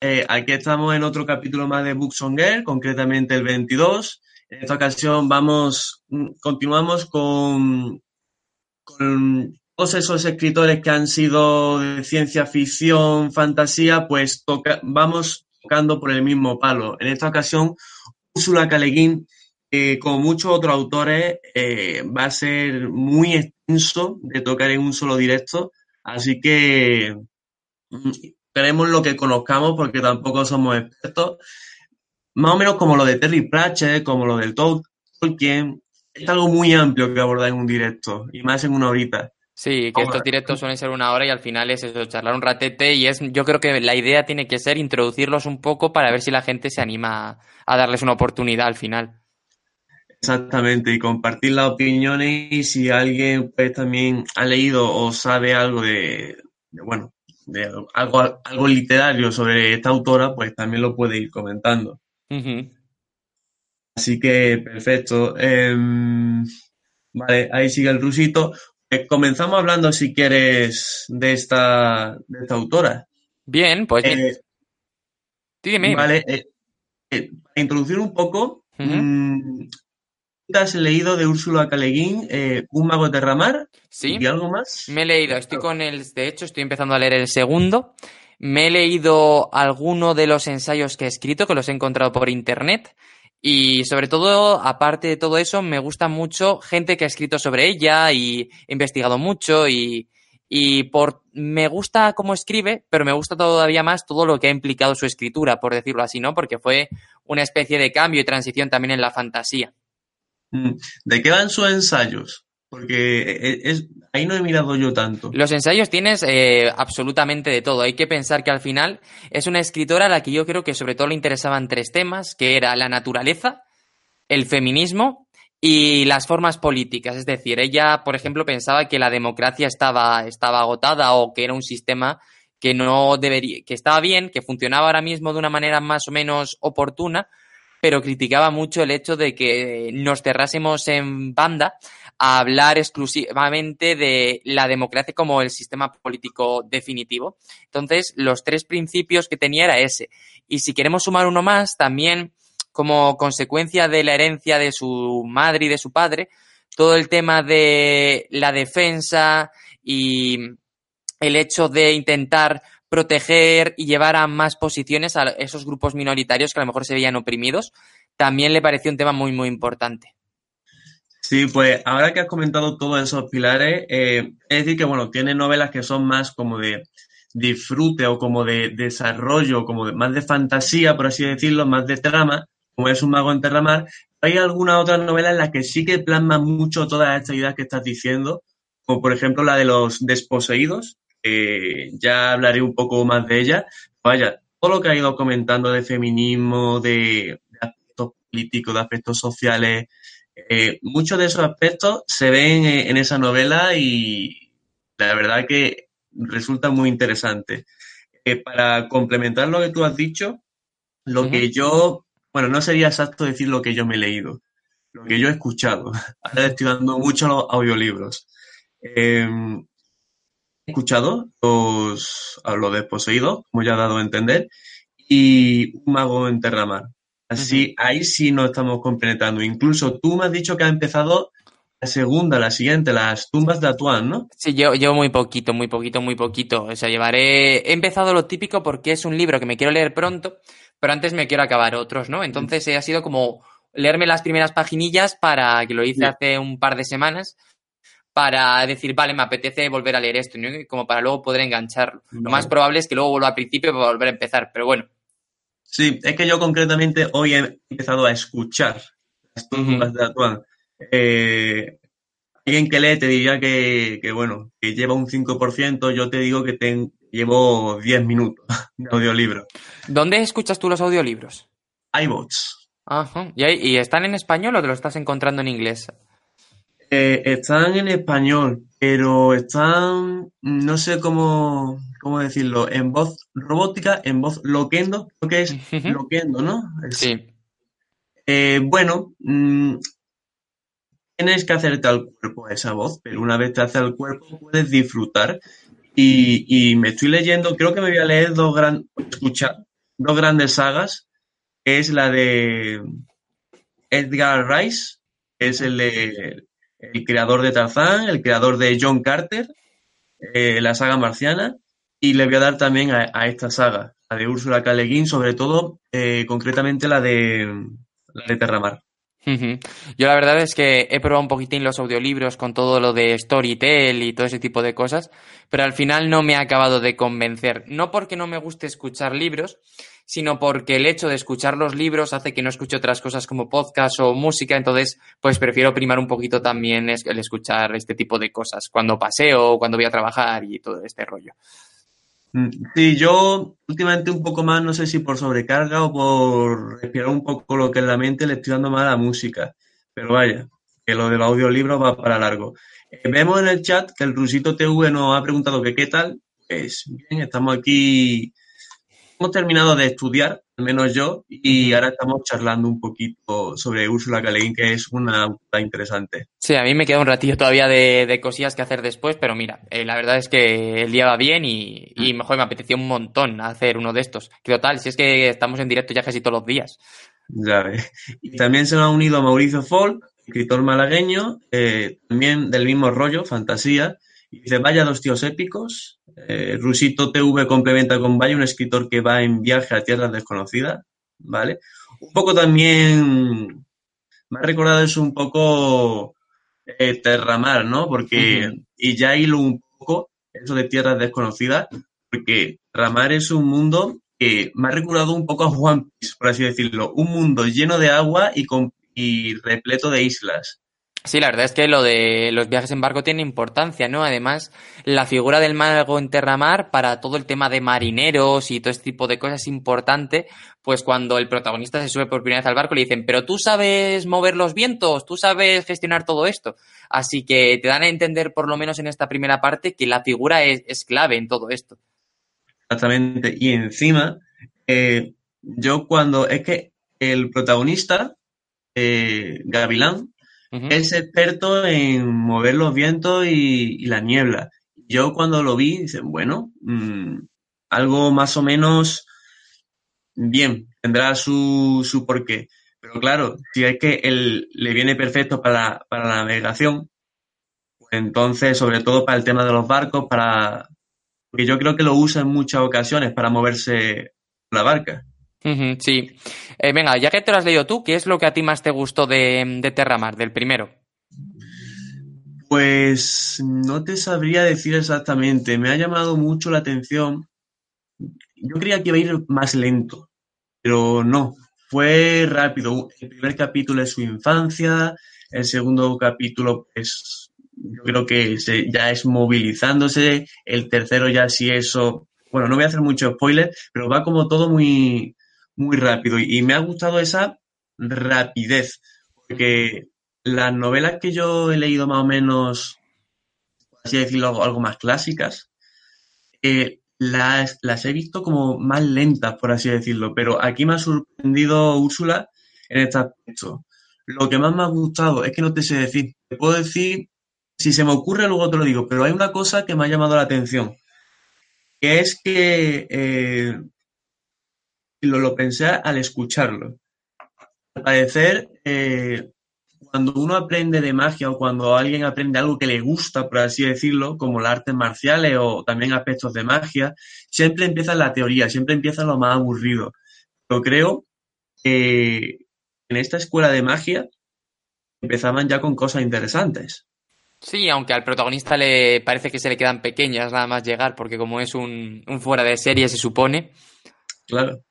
Eh, aquí estamos en otro capítulo más de Books on Girl, concretamente el 22. En esta ocasión vamos, mm, continuamos con, todos esos escritores que han sido de ciencia ficción, fantasía, pues vamos tocando por el mismo palo. En esta ocasión, Úrsula K. Le Guin, eh, como muchos otros autores, eh, va a ser muy extenso de tocar en un solo directo, así que esperemos lo que conozcamos porque tampoco somos expertos. Más o menos como lo de Terry Pratchett, como lo del Tol- Tolkien, es algo muy amplio que abordar en un directo y más en una horita. Sí, que estos directos suelen ser una hora y al final es eso, charlar un ratete y es, yo creo que la idea tiene que ser introducirlos un poco para ver si la gente se anima a, a darles una oportunidad al final. Exactamente, y compartir las opiniones y si alguien pues también ha leído o sabe algo de, de, bueno, de algo, algo literario sobre esta autora, pues también lo puede ir comentando. Así que perfecto. Em, vale, ahí sigue el rusito. Eh, comenzamos hablando, si quieres, de esta, de esta autora. Bien, pues. Eh, dime. Vale, eh, eh, para introducir un poco, Ujú. mm, ¿te has leído de Úrsula K. Le Guin, eh, Un mago de derramar? Sí. ¿Y algo más? Me he leído, estoy con el, de hecho, estoy empezando a leer el segundo. Me he leído alguno de los ensayos que he escrito, que los he encontrado por internet. Y sobre todo, aparte de todo eso, me gusta mucho gente que ha escrito sobre ella y he investigado mucho y, y por, me gusta cómo escribe, pero me gusta todavía más todo lo que ha implicado su escritura, por decirlo así, ¿no? Porque fue una especie de cambio y transición también en la fantasía. Mm, ¿De qué van sus ensayos? Porque eh, es, ahí no he mirado yo tanto. Los ensayos tienes eh, absolutamente de todo. Hay que pensar que al final es una escritora a la que yo creo que sobre todo le interesaban tres temas, que era la naturaleza, el feminismo y las formas políticas. Es decir, ella, por ejemplo, pensaba que la democracia estaba, estaba agotada o que era un sistema que no debería, que estaba bien, que funcionaba ahora mismo de una manera más o menos oportuna, pero criticaba mucho el hecho de que nos cerrásemos en banda a hablar exclusivamente de la democracia como el sistema político definitivo. Entonces, los tres principios que tenía era ese. Y si queremos sumar uno más, también como consecuencia de la herencia de su madre y de su padre, todo el tema de la defensa y el hecho de intentar proteger y llevar a más posiciones a esos grupos minoritarios que a lo mejor se veían oprimidos, también le pareció un tema muy, muy importante. Sí, pues ahora que has comentado todos esos pilares, eh, es decir que, bueno, tiene novelas que son más como de disfrute o como de desarrollo, como de, más de fantasía, por así decirlo, más de trama, como es Un mago en Terramar. Hay algunas otras novelas en las que sí que plasma mucho todas estas ideas que estás diciendo, como por ejemplo la de los desposeídos, que ya hablaré un poco más de ella. Vaya, todo lo que ha ido comentando de feminismo, de, de aspectos políticos, de aspectos sociales, eh, muchos de esos aspectos se ven en esa novela y la verdad que resulta muy interesante. Eh, para complementar lo que tú has dicho, lo que yo, bueno, no sería exacto decir lo que yo me he leído, lo que yo he escuchado. Ahora estoy dando mucho los audiolibros. Eh, he escuchado los, a los desposeídos, como ya he dado a entender, y Un mago en Terramar. Así, ahí sí nos estamos complementando. Incluso tú me has dicho que ha empezado la segunda, la siguiente, las tumbas de Atuán, ¿no? Sí, yo llevo muy poquito, muy poquito, muy poquito. O sea, llevaré. He empezado lo típico porque es un libro que me quiero leer pronto, pero antes me quiero acabar otros, ¿no? Entonces eh, ha sido como leerme las primeras paginillas para que lo hice Sí. hace un par de semanas para decir, vale, me apetece volver a leer esto, como para luego poder engancharlo. Lo más probable es que luego vuelva al principio para volver a empezar, pero bueno. Sí, es que yo concretamente hoy he empezado a escuchar las tumbas de Atuán. Eh, alguien que lee te diría que, que, bueno, que lleva un 5%, yo te digo que, ten- llevo 10 minutos de audiolibro. ¿Dónde escuchas tú los audiolibros? iBots. Ajá. ¿Y, y están en español o te lo estás encontrando en inglés? Eh, están en español, pero están, no sé cómo, cómo decirlo, en voz robótica, en voz loquendo, creo que es loquendo, ¿no? Es- Sí. Eh, bueno, mm, tienes que hacerte al cuerpo esa voz, pero una vez te hace al cuerpo puedes disfrutar. Y, y me estoy leyendo, creo que me voy a leer dos, gran, escuchar, dos grandes sagas, que es la de Edgar Rice, que es el, de- el creador de Tarzán, el creador de John Carter, eh, la saga marciana, y le voy a dar también a, esta saga, la de Úrsula K. Sobre todo, eh, concretamente la de, la de Terramar. Yo la verdad es que he probado un poquitín los audiolibros con todo lo de Storytel y todo ese tipo de cosas, pero al final no me ha acabado de convencer. No porque no me guste escuchar libros, sino porque el hecho de escuchar los libros hace que no escuche otras cosas como podcast o música, entonces pues prefiero primar un poquito también el escuchar este tipo de cosas cuando paseo, cuando voy a trabajar y todo este rollo. Mm, Sí, yo últimamente un poco más, no sé si por sobrecarga o por respirar un poco lo que es la mente, le estoy dando más a la música. Pero vaya, que lo del audiolibro va para largo. Eh, vemos en el chat que el Rusito TV nos ha preguntado qué tal. Pues bien, estamos aquí. Hemos terminado de estudiar, al menos yo, y ahora estamos charlando un poquito sobre Úrsula K. Le Guin, que es una autora interesante. Sí, a mí me queda un ratillo todavía de, de cosillas que hacer después, pero mira, eh, la verdad es que el día va bien y, y mejor me apetecía un montón hacer uno de estos. Que total, si es que estamos en directo ya casi todos los días. Ya ves. Y también se nos ha unido Mauricio Folk, escritor malagueño, eh, también del mismo rollo, fantasía. Y dice, vaya dos tíos épicos. Eh, Rusito TV complementa con vaya un escritor que va en viaje a tierras desconocidas, ¿vale? Un poco también, me ha recordado eso un poco eh, Terramar, ¿no? Porque, y ya hilo un poco eso de tierras desconocidas, porque Terramar es un mundo que me ha recordado un poco a One Piece, por así decirlo. Un mundo lleno de agua y, con, y repleto de islas. Sí, la verdad es que lo de los viajes en barco tiene importancia, ¿no? Además, la figura del mago en Terramar para todo el tema de marineros y todo este tipo de cosas es importante, pues cuando el protagonista se sube por primera vez al barco le dicen, pero tú sabes mover los vientos, tú sabes gestionar todo esto. Así que te dan a entender, por lo menos en esta primera parte, que la figura es, clave en todo esto. Exactamente. Y encima, eh, yo cuando. Es que el protagonista, eh, Gavilán, Es experto en mover los vientos y, la niebla. Yo cuando lo vi, dije, bueno, mm, algo más o menos bien, tendrá su, su porqué. Pero claro, si es que él le viene perfecto para, para la navegación, pues entonces, sobre todo para el tema de los barcos, para porque yo creo que lo usa en muchas ocasiones para moverse la barca. Sí. Eh, venga, ya que te lo has leído tú, ¿qué es lo que a ti más te gustó de, de Terramar, del primero? Pues no te sabría decir exactamente. Me ha llamado mucho la atención. Yo creía que iba a ir más lento, pero no. Fue rápido. El primer capítulo es su infancia, el segundo capítulo, pues yo creo que ya es movilizándose, el tercero ya sí eso. Bueno, no voy a hacer mucho spoiler, pero va como todo muy, muy rápido. Y, me ha gustado esa rapidez, porque las novelas que yo he leído más o menos, así decirlo, algo, algo más clásicas, eh, las, las he visto como más lentas, por así decirlo, pero aquí me ha sorprendido Úrsula en este aspecto. Lo que más me ha gustado es que no te sé decir, te puedo decir, si se me ocurre luego te lo digo, pero hay una cosa que me ha llamado la atención, que es que eh, lo, lo pensé al escucharlo. Al parecer, eh, cuando uno aprende de magia o cuando alguien aprende algo que le gusta, por así decirlo, como las artes marciales o también aspectos de magia, siempre empieza la teoría, siempre empieza lo más aburrido. Pero creo que en esta escuela de magia empezaban ya con cosas interesantes. Sí, aunque al protagonista le parece que se le quedan pequeñas nada más llegar, porque como es un, un fuera de serie, se supone, Claro.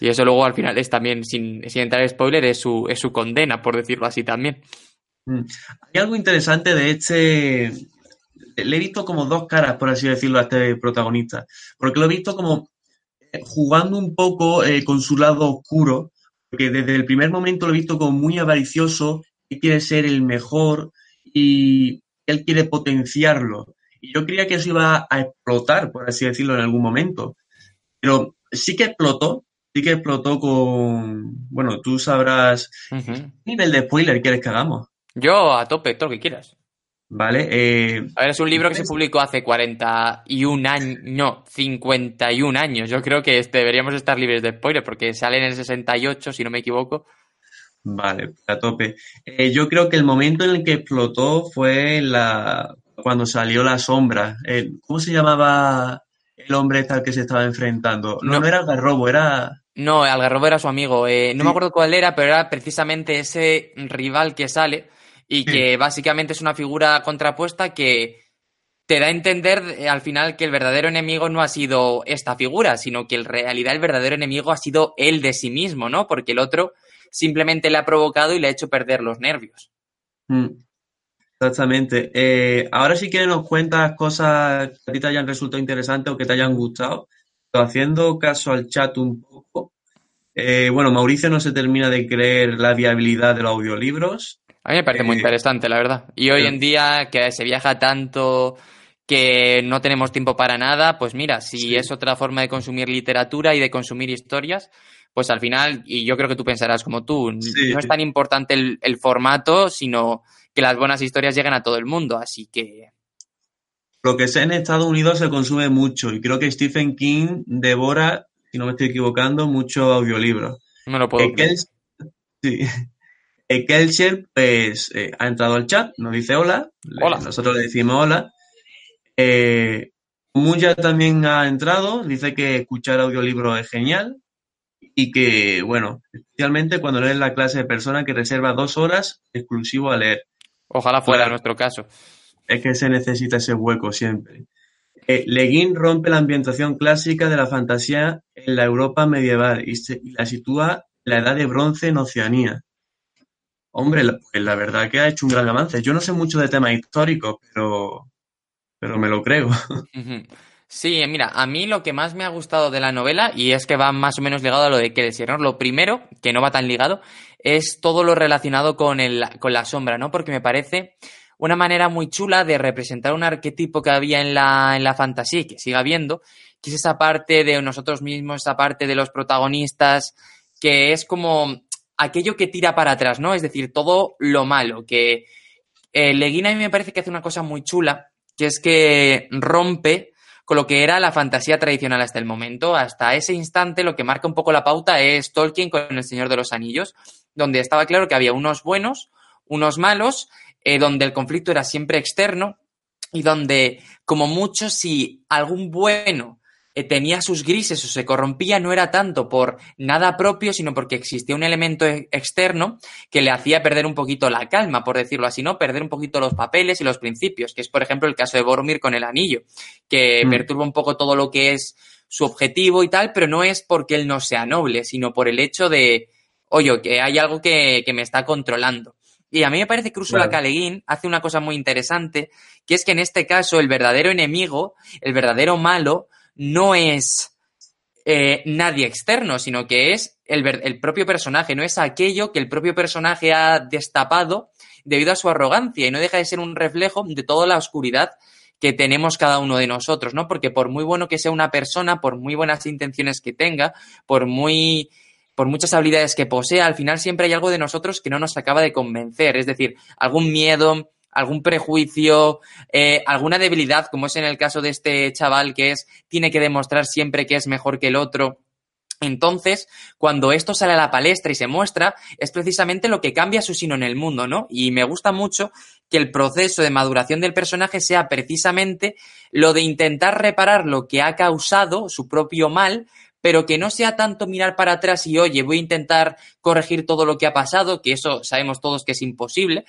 Y eso luego al final es también, sin, sin entrar en spoiler, es su, es su condena, por decirlo así también. Mm. Hay algo interesante de este, le he visto como dos caras, por así decirlo, a este protagonista. Porque lo he visto como eh, jugando un poco eh, con su lado oscuro, porque desde el primer momento lo he visto como muy avaricioso, que quiere ser el mejor y él quiere potenciarlo. Y yo creía que eso iba a explotar, por así decirlo, en algún momento. Pero sí que explotó, sí que explotó con, bueno, tú sabrás qué nivel de spoiler quieres que hagamos, Yo a tope, todo lo que quieras. ¿vale? Eh, A ver, es un libro que se publicó hace 41 años, no, 51 años. Yo creo que este- deberíamos estar libres de spoilers porque sale en el 68, si no me equivoco. Vale, a tope. Eh, yo creo que el momento en el que explotó fue la, cuando salió la sombra. Eh, ¿cómo se llamaba el hombre este al que se estaba enfrentando? No, No. no, era garrobo, era... No, Algarrobo era su amigo. eh, no Sí. me acuerdo cuál era, pero era precisamente ese rival que sale y Sí. que básicamente es una figura contrapuesta que te da a entender eh, al final que el verdadero enemigo no ha sido esta figura, sino que en realidad el verdadero enemigo ha sido él de sí mismo, ¿no? Porque el otro simplemente le ha provocado y le ha hecho perder los nervios. Mm, Exactamente. Eh, ahora sí que nos cuentas cosas que a ti te hayan resultado interesantes o que te hayan gustado. Haciendo caso al chat un poco. Eh, bueno, Mauricio no se termina de creer la viabilidad de los audiolibros. A mí me parece muy Eh, interesante, la verdad. Y hoy en día que se viaja tanto que no tenemos tiempo para nada, pues mira, si Sí. es otra forma de consumir literatura y de consumir historias, pues al final, y yo creo que tú pensarás como tú, Sí. no es tan importante el, el formato, sino que las buenas historias lleguen a todo el mundo. Así que Lo que sé en Estados Unidos se consume mucho y creo que Stephen King devora, si no me estoy equivocando, muchos audiolibros. no me lo puedo. Kels- sí. Eh, Kelcher, pues, eh, ha entrado al chat, nos dice hola. Le- Hola. Nosotros le decimos hola. Eh, Muya también ha entrado, dice que escuchar audiolibros es genial y que, bueno, especialmente cuando lees la clase de persona que reserva dos horas exclusivo a leer. Ojalá fuera nuestro caso. Es que se necesita ese hueco siempre. Eh, Leguín rompe la ambientación clásica de la fantasía en la Europa medieval y, la sitúa en la Edad de Bronce en Oceanía. Hombre, la, pues la verdad que ha hecho un gran avance. Yo no sé mucho de temas históricos, pero, pero me lo creo. Sí, mira, a mí lo que más me ha gustado de la novela, y es que va más o menos ligado a lo de Kelsier, ¿no? Lo primero, que no va tan ligado, es todo lo relacionado con, el, con la sombra, ¿no? Porque me parece una manera muy chula de representar un arquetipo que había en la, en la fantasía y que sigue habiendo, que es esa parte de nosotros mismos, esa parte de los protagonistas, que es como aquello que tira para atrás, ¿no? Es decir, todo lo malo, que eh, Leguina a mí me parece que hace una cosa muy chula, que es que rompe con lo que era la fantasía tradicional hasta el momento. Hasta ese instante lo que marca un poco la pauta es Tolkien con El Señor de los Anillos, donde estaba claro que había unos buenos, unos malos, eh, donde el conflicto era siempre externo y donde, como mucho, si algún bueno eh, tenía sus grises o se corrompía, no era tanto por nada propio, sino porque existía un elemento e- externo que le hacía perder un poquito la calma, por decirlo así, ¿no? Perder un poquito los papeles y los principios, que es, por ejemplo, el caso de Boromir con el anillo, que Mm. perturba un poco todo lo que es su objetivo y tal, pero no es porque él no sea noble, sino por el hecho de, oye, que hay algo que, que me está controlando. Y a mí me parece que Ursula Claro. K. Le Guin hace una cosa muy interesante, que es que en este caso el verdadero enemigo, el verdadero malo, no es eh, nadie externo, sino que es el, el propio personaje, no es aquello que el propio personaje ha destapado debido a su arrogancia y no deja de ser un reflejo de toda la oscuridad que tenemos cada uno de nosotros, ¿no? Porque por muy bueno que sea una persona, por muy buenas intenciones que tenga, por muy por muchas habilidades que posea, al final siempre hay algo de nosotros que no nos acaba de convencer, es decir, algún miedo, algún prejuicio, eh, alguna debilidad, como es en el caso de este chaval que es tiene que demostrar siempre que es mejor que el otro. Entonces, cuando esto sale a la palestra y se muestra, es precisamente lo que cambia su sino en el mundo, ¿no? Y me gusta mucho que el proceso de maduración del personaje sea precisamente lo de intentar reparar lo que ha causado su propio mal, pero que no sea tanto mirar para atrás y, oye, voy a intentar corregir todo lo que ha pasado, que eso sabemos todos que es imposible,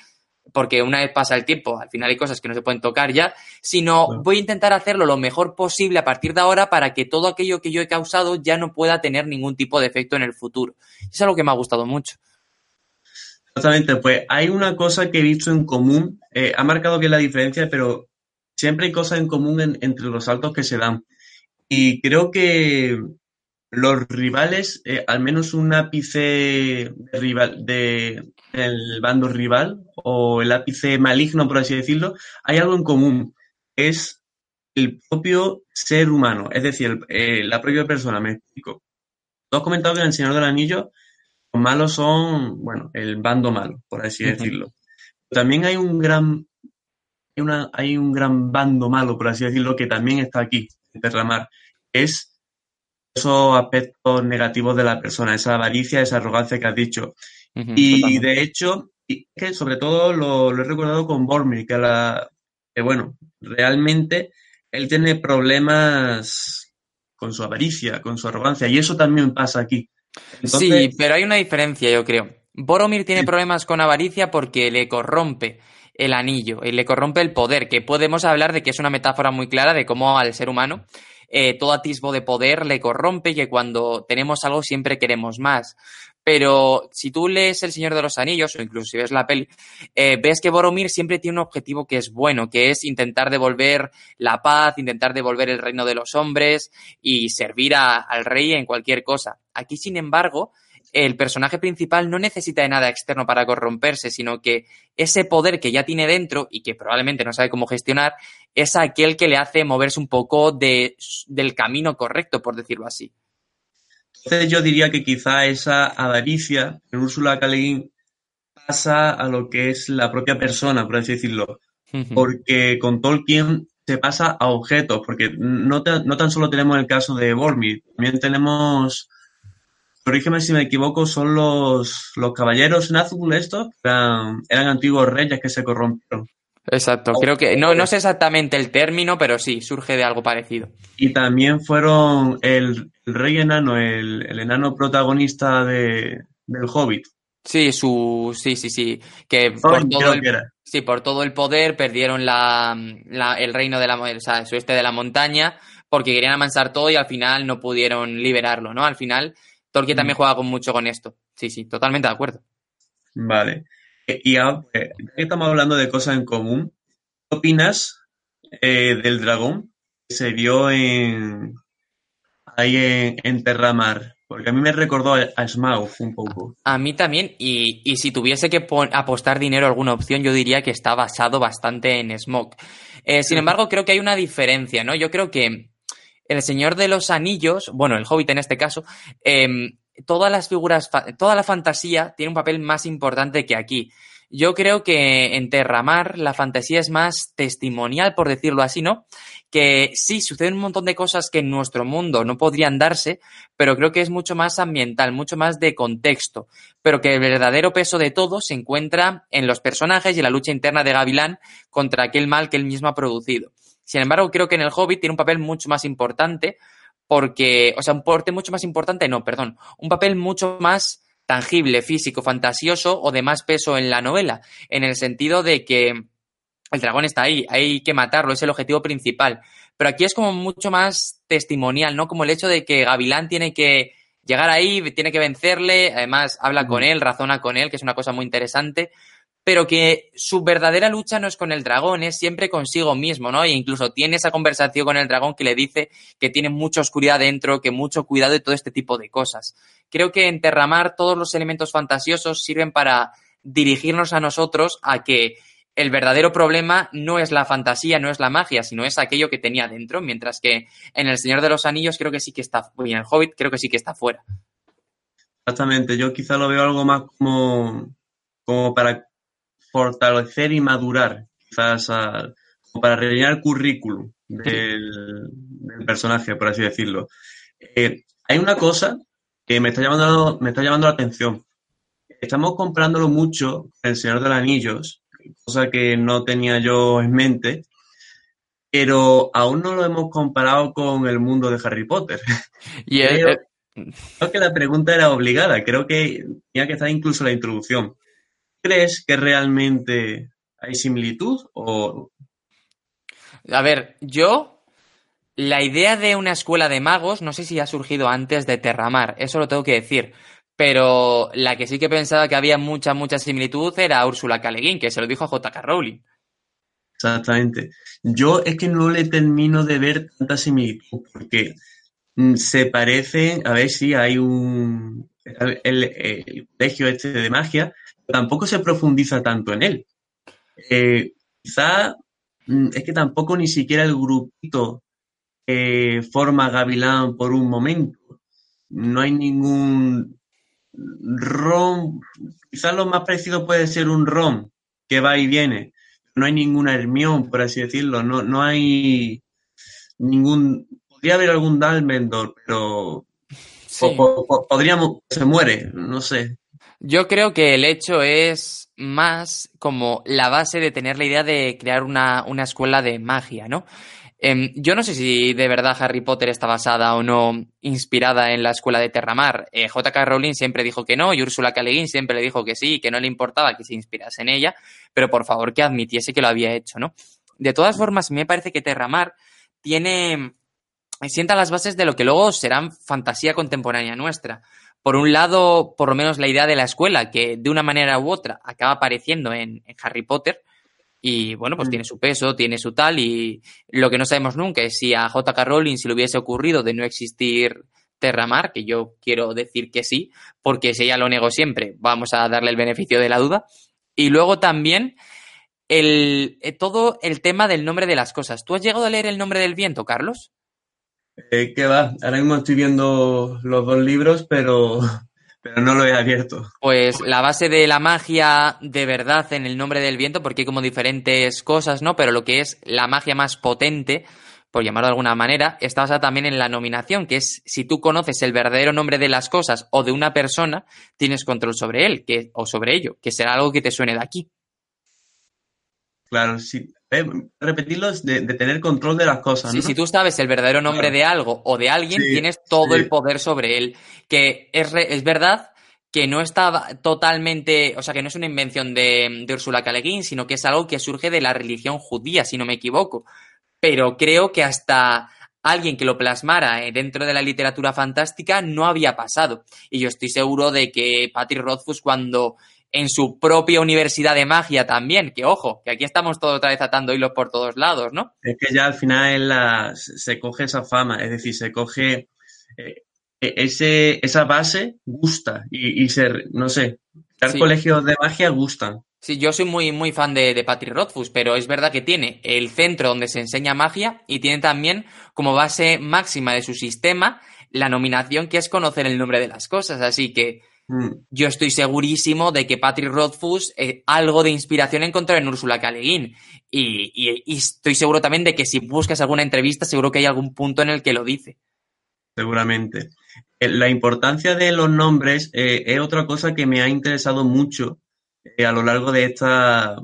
porque una vez pasa el tiempo, al final hay cosas que no se pueden tocar ya, sino voy a intentar hacerlo lo mejor posible a partir de ahora para que todo aquello que yo he causado ya no pueda tener ningún tipo de efecto en el futuro. Es algo que me ha gustado mucho. Exactamente, pues hay una cosa que he visto en común, eh, ha marcado bien la diferencia, pero siempre hay cosas en común entre los saltos que se dan. Y creo que los rivales, eh, al menos un ápice rival de el bando rival o el ápice maligno, por así decirlo, hay algo en común. Es el propio ser humano, es decir, eh, la propia persona, me explico. Tú has comentado que en El Señor del Anillo los malos son, bueno, el bando malo, por así decirlo. También hay un gran hay, una, hay un gran bando malo, por así decirlo, que también está aquí, en Terramar. Es esos aspectos negativos de la persona, esa avaricia, esa arrogancia que has dicho. y de hecho, que sobre todo lo, he recordado con Bormir, que, la, que bueno, realmente él tiene problemas con su avaricia, con su arrogancia, y eso también pasa aquí. sí, pero hay una diferencia, yo creo. Boromir tiene problemas con avaricia porque le corrompe el anillo y le corrompe el poder, que podemos hablar de que es una metáfora muy clara de cómo al ser humano eh, todo atisbo de poder le corrompe y que cuando tenemos algo siempre queremos más. Pero si tú lees El Señor de los Anillos, o incluso si ves la peli, eh, ves que Boromir siempre tiene un objetivo que es bueno, que es intentar devolver la paz, intentar devolver el reino de los hombres y servir al rey en cualquier cosa. Aquí, sin embargo, el personaje principal no necesita de nada externo para corromperse, sino que ese poder que ya tiene dentro y que probablemente no sabe cómo gestionar, es aquel que le hace moverse un poco de, del camino correcto, por decirlo así. Entonces yo diría que quizá esa avaricia en Úrsula K. pasa a lo que es la propia persona, por así decirlo. Porque con Tolkien se pasa a objetos, porque no, no tan solo tenemos el caso de Bormir, también tenemos corrígeme si me equivoco, son los, los caballeros Nazgûl estos, eran, eran antiguos reyes que se corrompieron. Exacto, creo que no, no sé exactamente el término, pero sí, surge de algo parecido. Y también fueron el, rey enano, el, enano protagonista de, del Hobbit. Sí, su, sí, sí, sí, que por todo, el, sí, por todo el poder perdieron la, el reino de la, o sea, el sueste de la montaña porque querían amansar todo y al final no pudieron liberarlo, ¿no? Al final Tolkien también mm. juega con mucho con esto. Sí, sí, totalmente de acuerdo. Vale. Eh, y ahora estamos hablando de cosas en común, ¿qué opinas eh, del dragón que se vio en, ahí en, Terramar? Porque a mí me recordó a, Smaug un poco. A mí también, y, si tuviese que apostar dinero a alguna opción, yo diría que está basado bastante en Smaug. Eh, sin embargo, creo que hay una diferencia, ¿no? Yo creo que el Señor de los Anillos, bueno, el Hobbit en este caso, em, todas las figuras, toda la fantasía tiene un papel más importante que aquí. Yo creo que en Terramar la fantasía es más testimonial, por decirlo así, ¿no? Que sí, suceden un montón de cosas que en nuestro mundo no podrían darse, pero creo que es mucho más ambiental, mucho más de contexto, pero que el verdadero peso de todo se encuentra en los personajes y en la lucha interna de Gavilán contra aquel mal que él mismo ha producido. Sin embargo, creo que en el Hobbit tiene un papel mucho más importante porque, o sea, un porte mucho más importante, no, perdón, un papel mucho más tangible, físico, fantasioso o de más peso en la novela, en el sentido de que el dragón está ahí, hay que matarlo, es el objetivo principal. Pero aquí es como mucho más testimonial, ¿no? Como el hecho de que Gavilán tiene que llegar ahí, tiene que vencerle, además habla con él, razona con él, que es una cosa muy interesante pero que su verdadera lucha no es con el dragón, es siempre consigo mismo, ¿no? E incluso tiene esa conversación con el dragón que le dice que tiene mucha oscuridad dentro, que mucho cuidado y todo este tipo de cosas. Creo que en Terramar todos los elementos fantasiosos sirven para dirigirnos a nosotros a que el verdadero problema no es la fantasía, no es la magia, sino es aquello que tenía dentro, mientras que en El Señor de los Anillos creo que sí que está, y en El Hobbit creo que sí que está fuera. Exactamente, yo quizá lo veo algo más como, como para fortalecer y madurar, quizás para rellenar el currículum del, personaje, por así decirlo. Eh, hay una cosa que me está llamando, me está llamando la atención. Estamos comprándolo mucho El Señor de los Anillos, cosa que no tenía yo en mente, pero aún no lo hemos comparado con el mundo de Harry Potter. Y creo, creo que la pregunta era obligada, creo que tenía que estar incluso la introducción crees que realmente hay similitud o... A ver, yo la idea de una escuela de magos no sé si ha surgido antes de Terramar, eso lo tengo que decir. Pero la que sí que pensaba que había mucha, mucha similitud era Úrsula K. que se lo dijo a J.K. Rowling. exactamente. Yo es que no le termino de ver tanta similitud, porque mm, se parece, a ver si hay un, el, el, colegio este de magia, tampoco se profundiza tanto en él. Eh, quizá mm, es que tampoco ni siquiera el grupito forma Gavilán por un momento. No hay ningún rom, quizás lo más parecido puede ser un rom que va y viene. No hay ninguna Hermión, por así decirlo. No, no hay ningún. Podría haber algún Dalmendor, pero podríamos. Se muere, no sé. Yo creo que el hecho es más como la base de tener la idea de crear una, una escuela de magia, ¿no? Em, yo no sé si de verdad Harry Potter está basada o no inspirada en la escuela de Terramar. Eh, J.K. Rowling siempre dijo que no y Úrsula K. Le siempre le dijo que sí, que no le importaba que se inspirase en ella, pero por favor que admitiese que lo había hecho, ¿no? De todas formas, me parece que Terramar tiene sienta las bases de lo que luego serán fantasía contemporánea nuestra. Por un lado, por lo menos la idea de la escuela, que de una manera u otra acaba apareciendo en Harry Potter, y bueno, pues mm. tiene su peso, tiene su tal, y lo que no sabemos nunca es si a J.K. Rowling se le hubiese ocurrido de no existir Terramar, que yo quiero decir que sí, porque si ella lo negó siempre, vamos a darle el beneficio de la duda. Y luego también el, eh, todo el tema del nombre de las cosas. ¿Tú has llegado a leer el nombre del viento, Carlos? Eh, ¿Qué va? Ahora mismo estoy viendo los dos libros, pero pero no lo he abierto. Pues la base de la magia de verdad en el nombre del viento, porque hay como diferentes cosas, ¿no? Pero lo que es la magia más potente, por llamarlo de alguna manera, está basada también en la nominación, que es si tú conoces el verdadero nombre de las cosas o de una persona, tienes control sobre él que, o sobre ello, que será algo que te suene de aquí. Claro, sí. Eh, repetirlo es de, tener control de las cosas. Sí, si tú sabes el verdadero nombre de algo o de alguien, tienes todo el poder sobre él. Que es, es verdad que no está totalmente, o sea, que no es una invención de, de Ursula K. sino que es algo que surge de la religión judía, si no me equivoco. Pero creo que hasta alguien que lo plasmara eh, dentro de la literatura fantástica no había pasado. Y yo estoy seguro de que Patrick Rothfuss cuando en su propia universidad de magia también, que ojo, que aquí estamos todos otra vez atando hilos por todos lados, ¿no? Es que ya al final la, se coge esa fama, es decir, se coge eh, e, ese, esa base, gusta y, ser, no sé, dar colegios de magia gustan. Sí, yo soy muy, muy fan de, de Patrick Rothfuss, pero es verdad que tiene el centro donde se enseña magia y tiene también como base máxima de su sistema la nominación que es conocer el nombre de las cosas. Así que. Yo estoy segurísimo de que Patrick Rothfuss eh, algo de inspiración encontró en Úrsula K. Y, y, estoy seguro también de que si buscas alguna entrevista, seguro que hay algún punto en el que lo dice. Seguramente. Eh, la importancia de los nombres eh, es otra cosa que me ha interesado mucho a lo largo de esta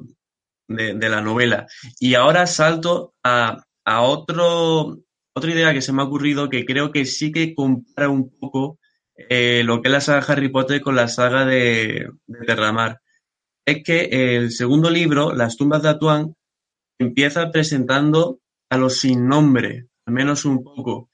de, la novela. Y ahora salto a, a otro, otra idea que se me ha ocurrido que creo que sí que compara un poco eh, lo que es la saga Harry Potter con la saga de, de Terramar. Es que el segundo libro, Las tumbas de Atuán, empieza presentando a los sin nombre, al menos un poco.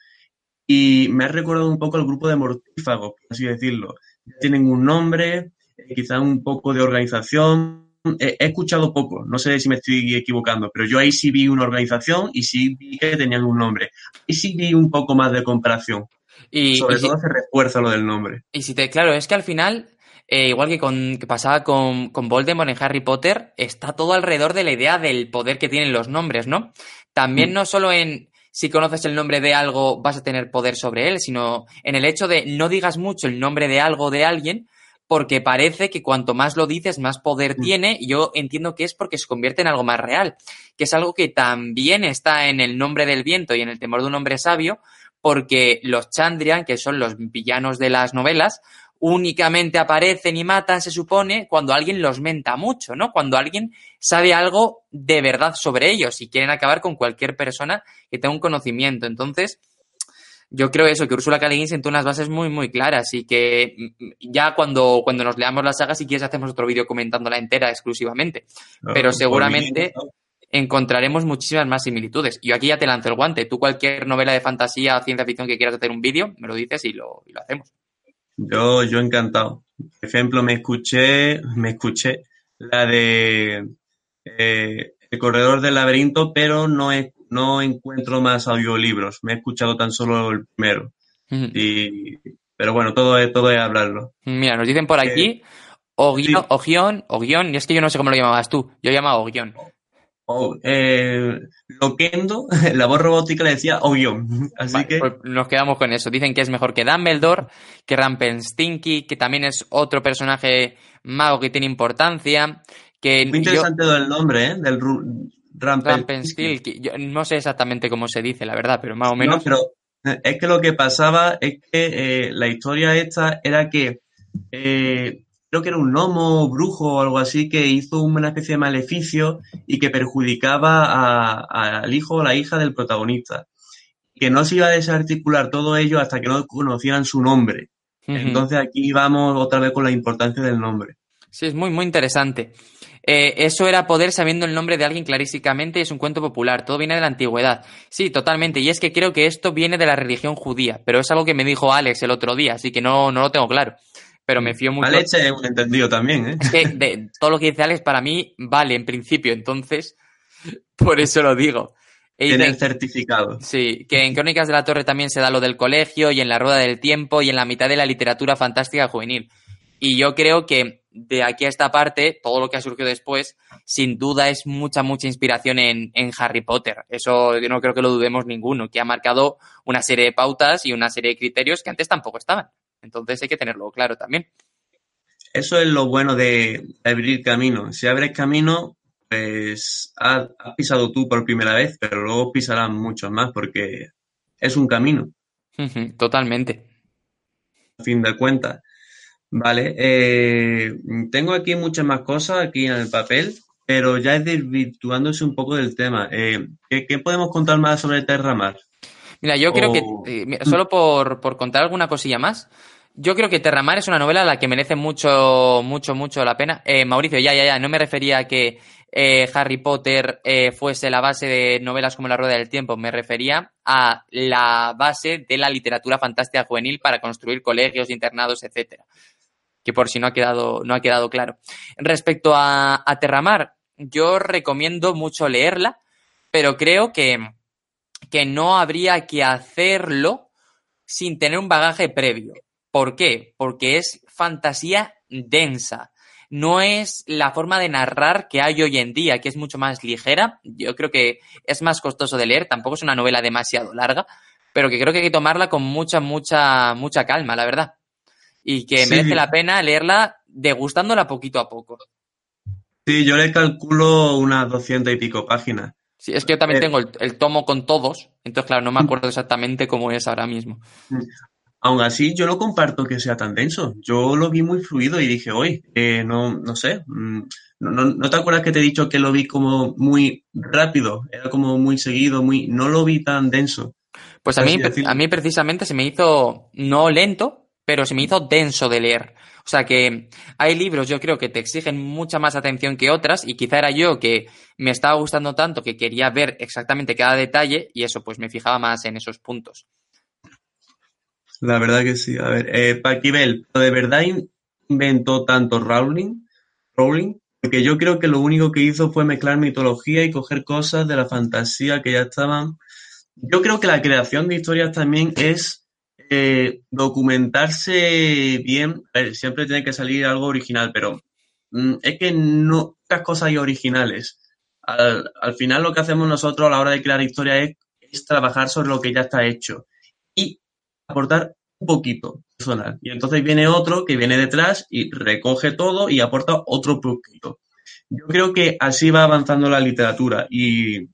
Y me ha recordado un poco al grupo de mortífagos, por así decirlo. Tienen un nombre, eh, quizá un poco de organización. He, escuchado poco, no sé si me estoy equivocando, pero yo ahí sí vi una organización y sí vi que tenían un nombre. Y sí vi un poco más de comparación. Y, Sobre todo se refuerza lo del nombre. Y si te, claro, es que al final, eh, igual que, con, que pasaba con, con Voldemort en Harry Potter, está todo alrededor de la idea del poder que tienen los nombres, ¿no? También mm. no solo en si conoces el nombre de algo vas a tener poder sobre él, sino en el hecho de no digas mucho el nombre de algo o de alguien, porque parece que cuanto más lo dices, más poder mm. tiene, y yo entiendo que es porque se convierte en algo más real, que es algo que también está en el nombre del viento y en el temor de un hombre sabio, porque los Chandrian, que son los villanos de las novelas, únicamente aparecen y matan, se supone, cuando alguien los menta mucho, ¿no? Cuando alguien sabe algo de verdad sobre ellos y quieren acabar con cualquier persona que tenga un conocimiento. Entonces, yo creo eso, que Ursula K. Le sentó unas bases muy, muy claras y que mm, ya cuando, cuando nos leamos la saga, si quieres, hacemos otro vídeo comentándola entera exclusivamente. Pero seguramente encontraremos muchísimas más similitudes. Yo aquí ya te lanzo el guante. Tú cualquier novela de fantasía o ciencia ficción que quieras hacer un vídeo, me lo dices y lo, lo hacemos. Yo, yo encantado. Por ejemplo, me escuché, me escuché la de eh, El Corredor del Laberinto, pero no, no encuentro más audiolibros. Me he escuchado tan solo el primero. Y, pero bueno, todo es, todo es hablarlo. Mira, nos dicen por aquí, o guion, sí. o guion, o guion, y es que yo no sé cómo lo llamabas tú, yo llamaba o guion. O, eh, Loquendo, la voz robótica le decía Oguión. Así Vale, que pues nos quedamos con eso. Dicen que es mejor que Dumbledore, que Rampenstinky, que también es otro personaje mago que tiene importancia, que muy interesante del nombre, ¿eh? Del Ru- Rampenstilky, yo no sé exactamente cómo se dice, la verdad, pero más o No, menos. pero eh, es que lo que pasaba es que eh, la historia esta era que eh, creo que era un gnomo brujo o algo así que hizo una especie de maleficio y que perjudicaba al hijo o la hija del protagonista. Que no se iba a desarticular todo ello hasta que no conocieran su nombre. Entonces aquí vamos otra vez con la importancia del nombre. Sí, es muy, muy interesante. Eh, eso era poder sabiendo el nombre de alguien clarísticamente y es un cuento popular. Todo viene de la antigüedad. Sí, totalmente. Y es que creo que esto viene de la religión judía, pero es algo que me dijo Alex el otro día, así que no, no lo tengo claro. Pero me fío mucho. Alex es un entendido también, ¿eh? Es que de, todo lo que dice Alex para mí vale en principio, entonces por eso lo digo. Y Tiene de- el certificado. Sí, que en Crónicas de la Torre también se da lo del colegio y en la Rueda del Tiempo y en la mitad de la literatura fantástica juvenil. Y yo creo que de aquí a esta parte, todo lo que ha surgido después, sin duda es mucha, mucha inspiración en, en Harry Potter. Eso yo no creo que lo dudemos ninguno, que ha marcado una serie de pautas y una serie de criterios que antes tampoco estaban. Entonces hay que tenerlo claro también. Eso es lo bueno de abrir camino. Si abres camino, pues has, has pisado tú por primera vez, pero luego pisarán muchos más porque es un camino, Totalmente. a fin de cuentas. Vale, eh, tengo aquí muchas más cosas aquí en el papel, pero ya es desvirtuándose un poco del tema. Eh, ¿qué, qué podemos contar más sobre Terramar? Mira, yo creo que, O- eh, solo por, por contar alguna cosilla más, yo creo que Terramar es una novela a la que merece mucho, mucho, mucho la pena. Eh, Mauricio, ya, ya, ya, no me refería a que eh, Harry Potter eh, fuese la base de novelas como La Rueda del Tiempo, me refería a la base de la literatura fantástica juvenil para construir colegios, internados, etcétera. Que por si no ha quedado, no ha quedado claro. Respecto a, Terramar, yo recomiendo mucho leerla, pero creo que, que no habría que hacerlo sin tener un bagaje previo. ¿Por qué? Porque es fantasía densa. No es la forma de narrar que hay hoy en día, que es mucho más ligera. Yo creo que es más costoso de leer. Tampoco es una novela demasiado larga, pero que creo que hay que tomarla con mucha, mucha, mucha calma, la verdad. Y que Sí. merece la pena leerla degustándola poquito a poco. Sí, yo le calculo unas doscientas y pico páginas. Sí, es que yo también Eh. tengo el, el tomo con todos, entonces claro, no me acuerdo exactamente cómo es ahora mismo. Aún así, yo no comparto que sea tan denso. Yo lo vi muy fluido y dije, hoy, no, no sé, mm, no, no- ¿no te acuerdas que te he dicho que lo vi como muy rápido? Era como muy seguido, muy, no lo vi tan denso. Pues a mí, decirlo. a mí precisamente se me hizo no lento, pero se me hizo denso de leer. O sea que hay libros, yo creo que te exigen mucha más atención que otras y quizá era yo que me estaba gustando tanto que quería ver exactamente cada detalle y eso, pues me fijaba más en esos puntos. La verdad que sí. A ver, eh, Paquibel, ¿de verdad in- inventó tanto Rowling? Rowling? Porque yo creo que lo único que hizo fue mezclar mitología y coger cosas de la fantasía que ya estaban. Yo creo que la creación de historias también es eh, documentarse bien. A ver, siempre tiene que salir algo original, pero mm, es que no pocas cosas hay originales. Al, al final lo que hacemos nosotros a la hora de crear historias es, es trabajar sobre lo que ya está hecho y aportar un poquito personal. Y entonces viene otro que viene detrás y recoge todo y aporta otro poquito. Yo creo que así va avanzando la literatura y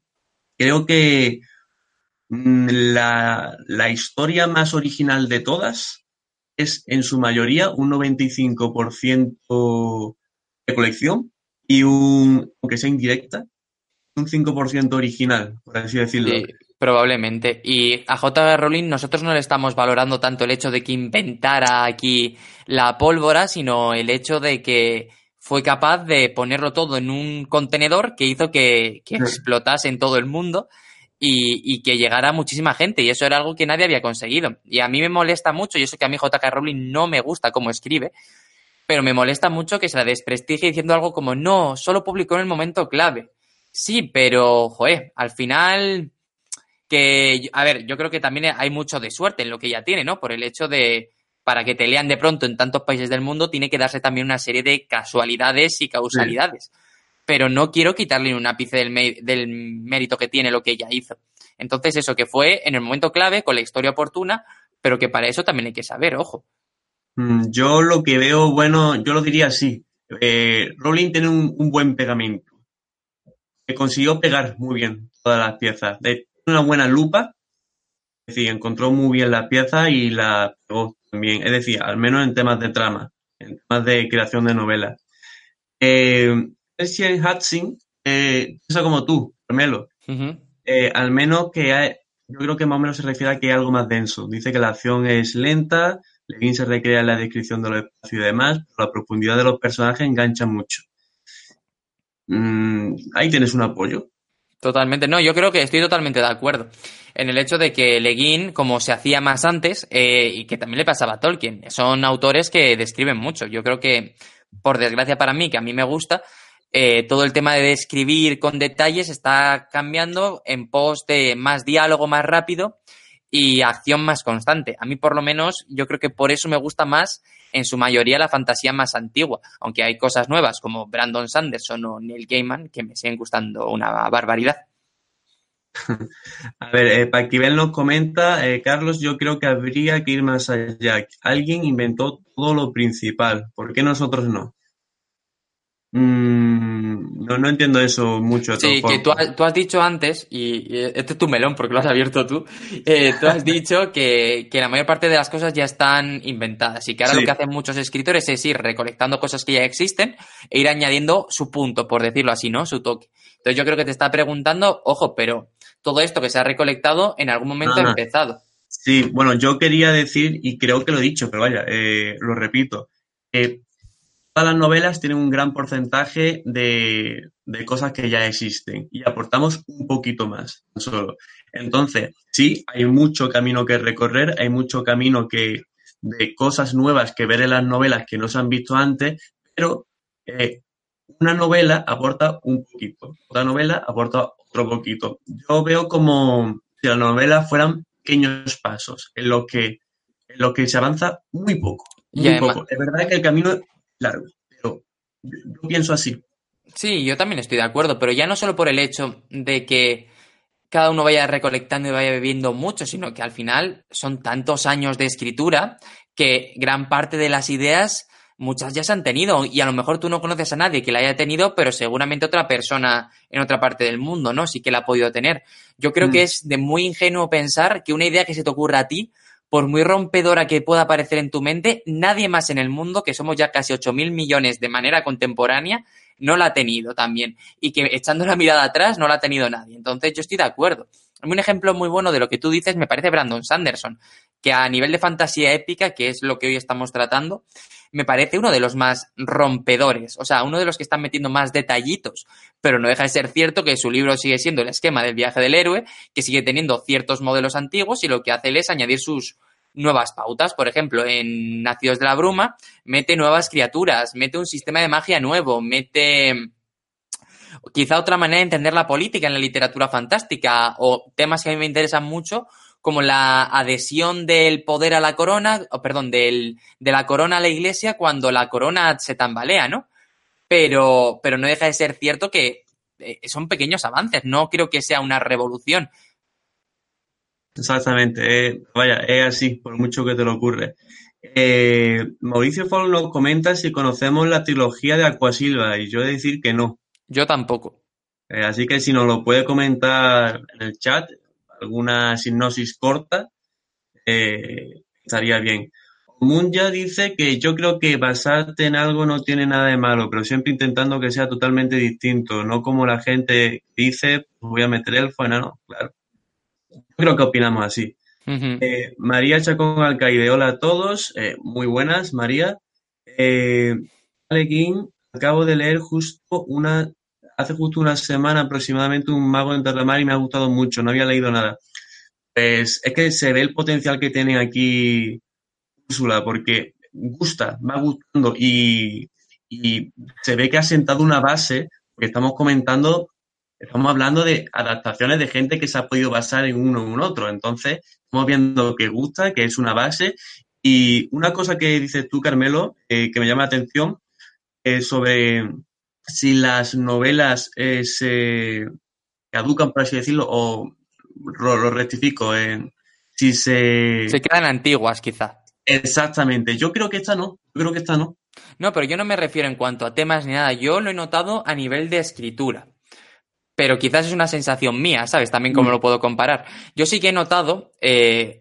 creo que mm, la, la historia más original de todas es en su mayoría un 95% de colección y un, aunque sea indirecta, un 5% original, por así decirlo. Sí, probablemente. Y a J.R. Rowling nosotros no le estamos valorando tanto el hecho de que inventara aquí la pólvora, sino el hecho de que fue capaz de ponerlo todo en un contenedor que hizo que, que Sí. explotase en todo el mundo y, y que llegara a muchísima gente. Y eso era algo que nadie había conseguido. Y a mí me molesta mucho, y eso que a mí J.K. Rowling no me gusta cómo escribe, pero me molesta mucho que se la desprestigie diciendo algo como, no, solo publicó en el momento clave. Sí, pero, joder, al final que, a ver, yo creo que también hay mucho de suerte en lo que ella tiene, ¿no? Por el hecho de, para que te lean de pronto en tantos países del mundo, tiene que darse también una serie de casualidades y causalidades. Pero no quiero quitarle un ápice del, del mérito que tiene lo que ella hizo. Entonces, eso que fue en el momento clave, con la historia oportuna, pero que para eso también hay que saber, ojo. Mm, yo lo que veo, bueno, yo lo diría así. Eh, Rowling tiene un, un, buen pegamento. Que consiguió pegar muy bien todas las piezas. De una buena lupa, es decir, encontró muy bien la pieza y la pegó también, es decir, al menos en temas de trama, en temas de creación de novelas. Eh, Hudson eh, piensa como tú, Carmelo. eh, al menos que hay, yo creo que más o menos se refiere a que hay algo más denso. Dice que la acción es lenta, Levin se recrea en la descripción de los espacios y demás, pero la profundidad de los personajes engancha mucho. Mm, ahí tienes un apoyo. Totalmente, no, yo creo que estoy totalmente de acuerdo en el hecho de que Leguín, como se hacía más antes, eh, y que también le pasaba a Tolkien, son autores que describen mucho. Yo creo que, por desgracia para mí, que a mí me gusta, eh, todo el tema de describir con detalles está cambiando en pos de más diálogo más rápido y acción más constante. A mí, por lo menos, yo creo que por eso me gusta más, en su mayoría, la fantasía más antigua. Aunque hay cosas nuevas como Brandon Sanderson o Neil Gaiman que me siguen gustando una barbaridad. A ver, eh, nos comenta, eh, Carlos, yo creo que habría que ir más allá. Alguien inventó todo lo principal, ¿por qué nosotros no? Mm, no, no entiendo eso mucho. Sí, que tú has, tú has, dicho antes, y, y, este es tu melón porque lo has abierto tú, eh, tú has dicho que, que, la mayor parte de las cosas ya están inventadas y que ahora sí. lo que hacen muchos escritores es ir recolectando cosas que ya existen e ir añadiendo su punto, por decirlo así, ¿no? Su toque. Entonces yo creo que te está preguntando, ojo, pero todo esto que se ha recolectado en algún momento ah, ha empezado. Sí, bueno, yo quería decir, y creo que lo he dicho, pero vaya, eh, lo repito, todas las novelas tienen un gran porcentaje de, de, cosas que ya existen y aportamos un poquito más solo. Entonces, sí, hay mucho camino que recorrer, hay mucho camino que de cosas nuevas que ver en las novelas que no se han visto antes, pero eh, una novela aporta un poquito, otra novela aporta otro poquito. Yo veo como si las novelas fueran pequeños pasos en lo que, en lo que se avanza muy poco. Muy además, poco. Es verdad que el camino largo, pero yo, yo pienso así. Sí, yo también estoy de acuerdo, pero ya no solo por el hecho de que cada uno vaya recolectando y vaya bebiendo mucho, sino que al final son tantos años de escritura que gran parte de las ideas, muchas ya se han tenido y a lo mejor tú no conoces a nadie que la haya tenido, pero seguramente otra persona en otra parte del mundo, ¿no? Sí que la ha podido tener. Yo creo mm. que es de muy ingenuo pensar que una idea que se te ocurra a ti por muy rompedora que pueda aparecer en tu mente, nadie más en el mundo, que somos ya casi 8.000 millones de manera contemporánea, no la ha tenido también. Y que echando la mirada atrás no la ha tenido nadie. Entonces yo estoy de acuerdo. Un ejemplo muy bueno de lo que tú dices me parece Brandon Sanderson, que a nivel de fantasía épica, que es lo que hoy estamos tratando, me parece uno de los más rompedores, o sea, uno de los que están metiendo más detallitos, pero no deja de ser cierto que su libro sigue siendo el esquema del viaje del héroe, que sigue teniendo ciertos modelos antiguos y lo que hace él es añadir sus nuevas pautas. Por ejemplo, en Nacidos de la Bruma mete nuevas criaturas, mete un sistema de magia nuevo, mete quizá otra manera de entender la política en la literatura fantástica o temas que a mí me interesan mucho como la adhesión del poder a la corona, o perdón, del, de la corona a la iglesia cuando la corona se tambalea, ¿no? Pero, pero no deja de ser cierto que eh, son pequeños avances, no creo que sea una revolución. Exactamente, eh, vaya, es así, por mucho que te lo ocurre. Eh, Mauricio Fol nos comenta si conocemos la trilogía de Aquasilva y yo he de decir que no. Yo tampoco. Eh, así que si nos lo puede comentar en el chat, alguna sinopsis corta, eh, estaría bien. Munya dice que yo creo que basarte en algo no tiene nada de malo, pero siempre intentando que sea totalmente distinto, no como la gente dice, pues voy a meter elfo, enano, claro. Yo creo que opinamos así. Uh -huh. eh, María Chacón Alcaide, hola a todos, eh, muy buenas, María. Eh, Alequín, acabo de leer justo una, hace justo una semana aproximadamente un mago en Terramar y me ha gustado mucho, no había leído nada. Pues es que se ve el potencial que tiene aquí Úrsula, porque gusta, va gustando y, se ve que ha sentado una base, porque estamos comentando estamos hablando de adaptaciones de gente que se ha podido basar en uno en otro. Entonces, estamos viendo que gusta, que es una base. Y una cosa que dices tú, Carmelo, eh, que me llama la atención, es sobre si las novelas eh, se caducan, por así decirlo, o lo, rectifico, en si se... Se quedan antiguas, quizá. Exactamente. Yo creo que esta no. Yo creo que esta no. No, pero yo no me refiero en cuanto a temas ni nada. Yo lo he notado a nivel de escritura. Pero quizás es una sensación mía, ¿sabes? También cómo Mm. lo puedo comparar. Yo sí que he notado eh,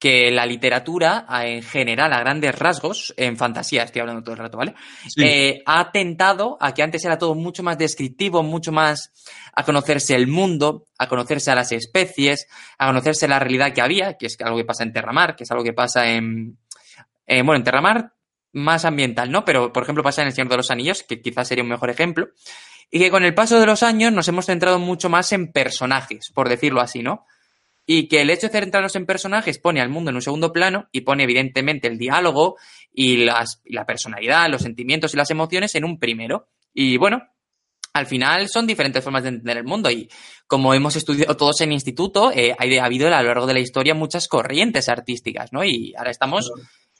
que la literatura, en general, a grandes rasgos, en fantasía, estoy hablando todo el rato, ¿vale? Sí. Eh, ha tentado a que antes era todo mucho más descriptivo, mucho más a conocerse el mundo, a conocerse a las especies, a conocerse la realidad que había, que es algo que pasa en Terramar, que es algo que pasa en, eh, bueno, en Terramar más ambiental, ¿no? Pero, por ejemplo, pasa en El Señor de los Anillos, que quizás sería un mejor ejemplo, y que con el paso de los años nos hemos centrado mucho más en personajes, por decirlo así, ¿no? Y que el hecho de centrarnos en personajes pone al mundo en un segundo plano y pone evidentemente el diálogo y, las, y la personalidad, los sentimientos y las emociones en un primero. Y bueno, al final son diferentes formas de entender el mundo y como hemos estudiado todos en instituto, eh, ha habido a lo largo de la historia muchas corrientes artísticas, ¿no? Y ahora estamos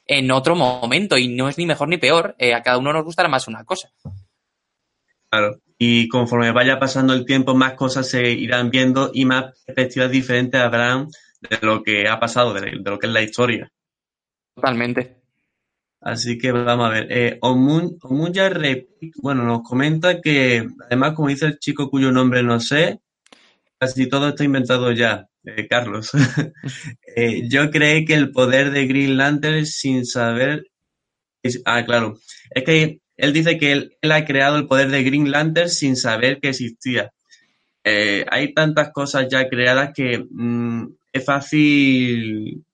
en otro momento y no es ni mejor ni peor, eh, a cada uno nos gustará más una cosa. Claro. Y conforme vaya pasando el tiempo, más cosas se irán viendo y más perspectivas diferentes habrán de lo que ha pasado, de, lo que es la historia. Totalmente. Así que vamos a ver. Eh, Omun, Omunya bueno, nos comenta que, además, como dice el chico cuyo nombre no sé, casi todo está inventado ya, eh, Carlos. Eh, yo creí que el poder de Green Lantern sin saber. ah, claro. Es que él dice que él, ha creado el poder de Green Lantern sin saber que existía. Eh, hay tantas cosas ya creadas que mm, es fácil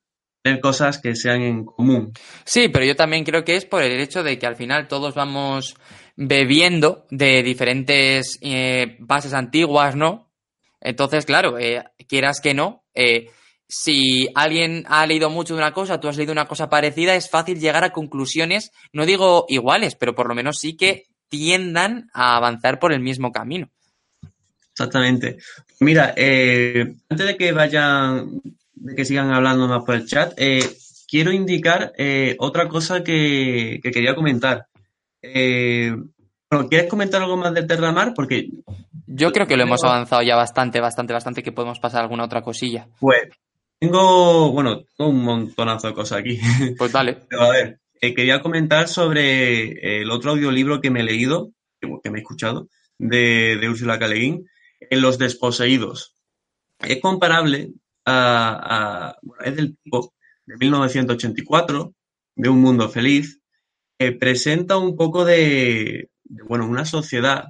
tener cosas que sean en común. Sí, pero yo también creo que es por el hecho de que al final todos vamos bebiendo de diferentes eh, bases antiguas, ¿no? Entonces, claro, eh, quieras que no, si alguien ha leído mucho de una cosa, tú has leído una cosa parecida, es fácil llegar a conclusiones, no digo iguales, pero por lo menos sí que tiendan a avanzar por el mismo camino. Exactamente. Mira, eh, antes de que vayan, de que sigan hablando más por el chat, eh, quiero indicar eh, otra cosa que, que quería comentar. Eh, bueno, ¿quieres comentar algo más del Terramar? Porque, Yo creo que lo hemos avanzado ya bastante, bastante, bastante, que podemos pasar a alguna otra cosilla. pues, tengo, bueno, tengo un montonazo de cosas aquí. Pues dale. Pero a ver, eh, quería comentar sobre el otro audiolibro que me he leído, que, me he escuchado, de, de Úrsula K. Le Guin, en Los Desposeídos. Es comparable a, a- bueno, es del tipo de 1984, de Un Mundo Feliz, que presenta un poco de, de, bueno, una sociedad,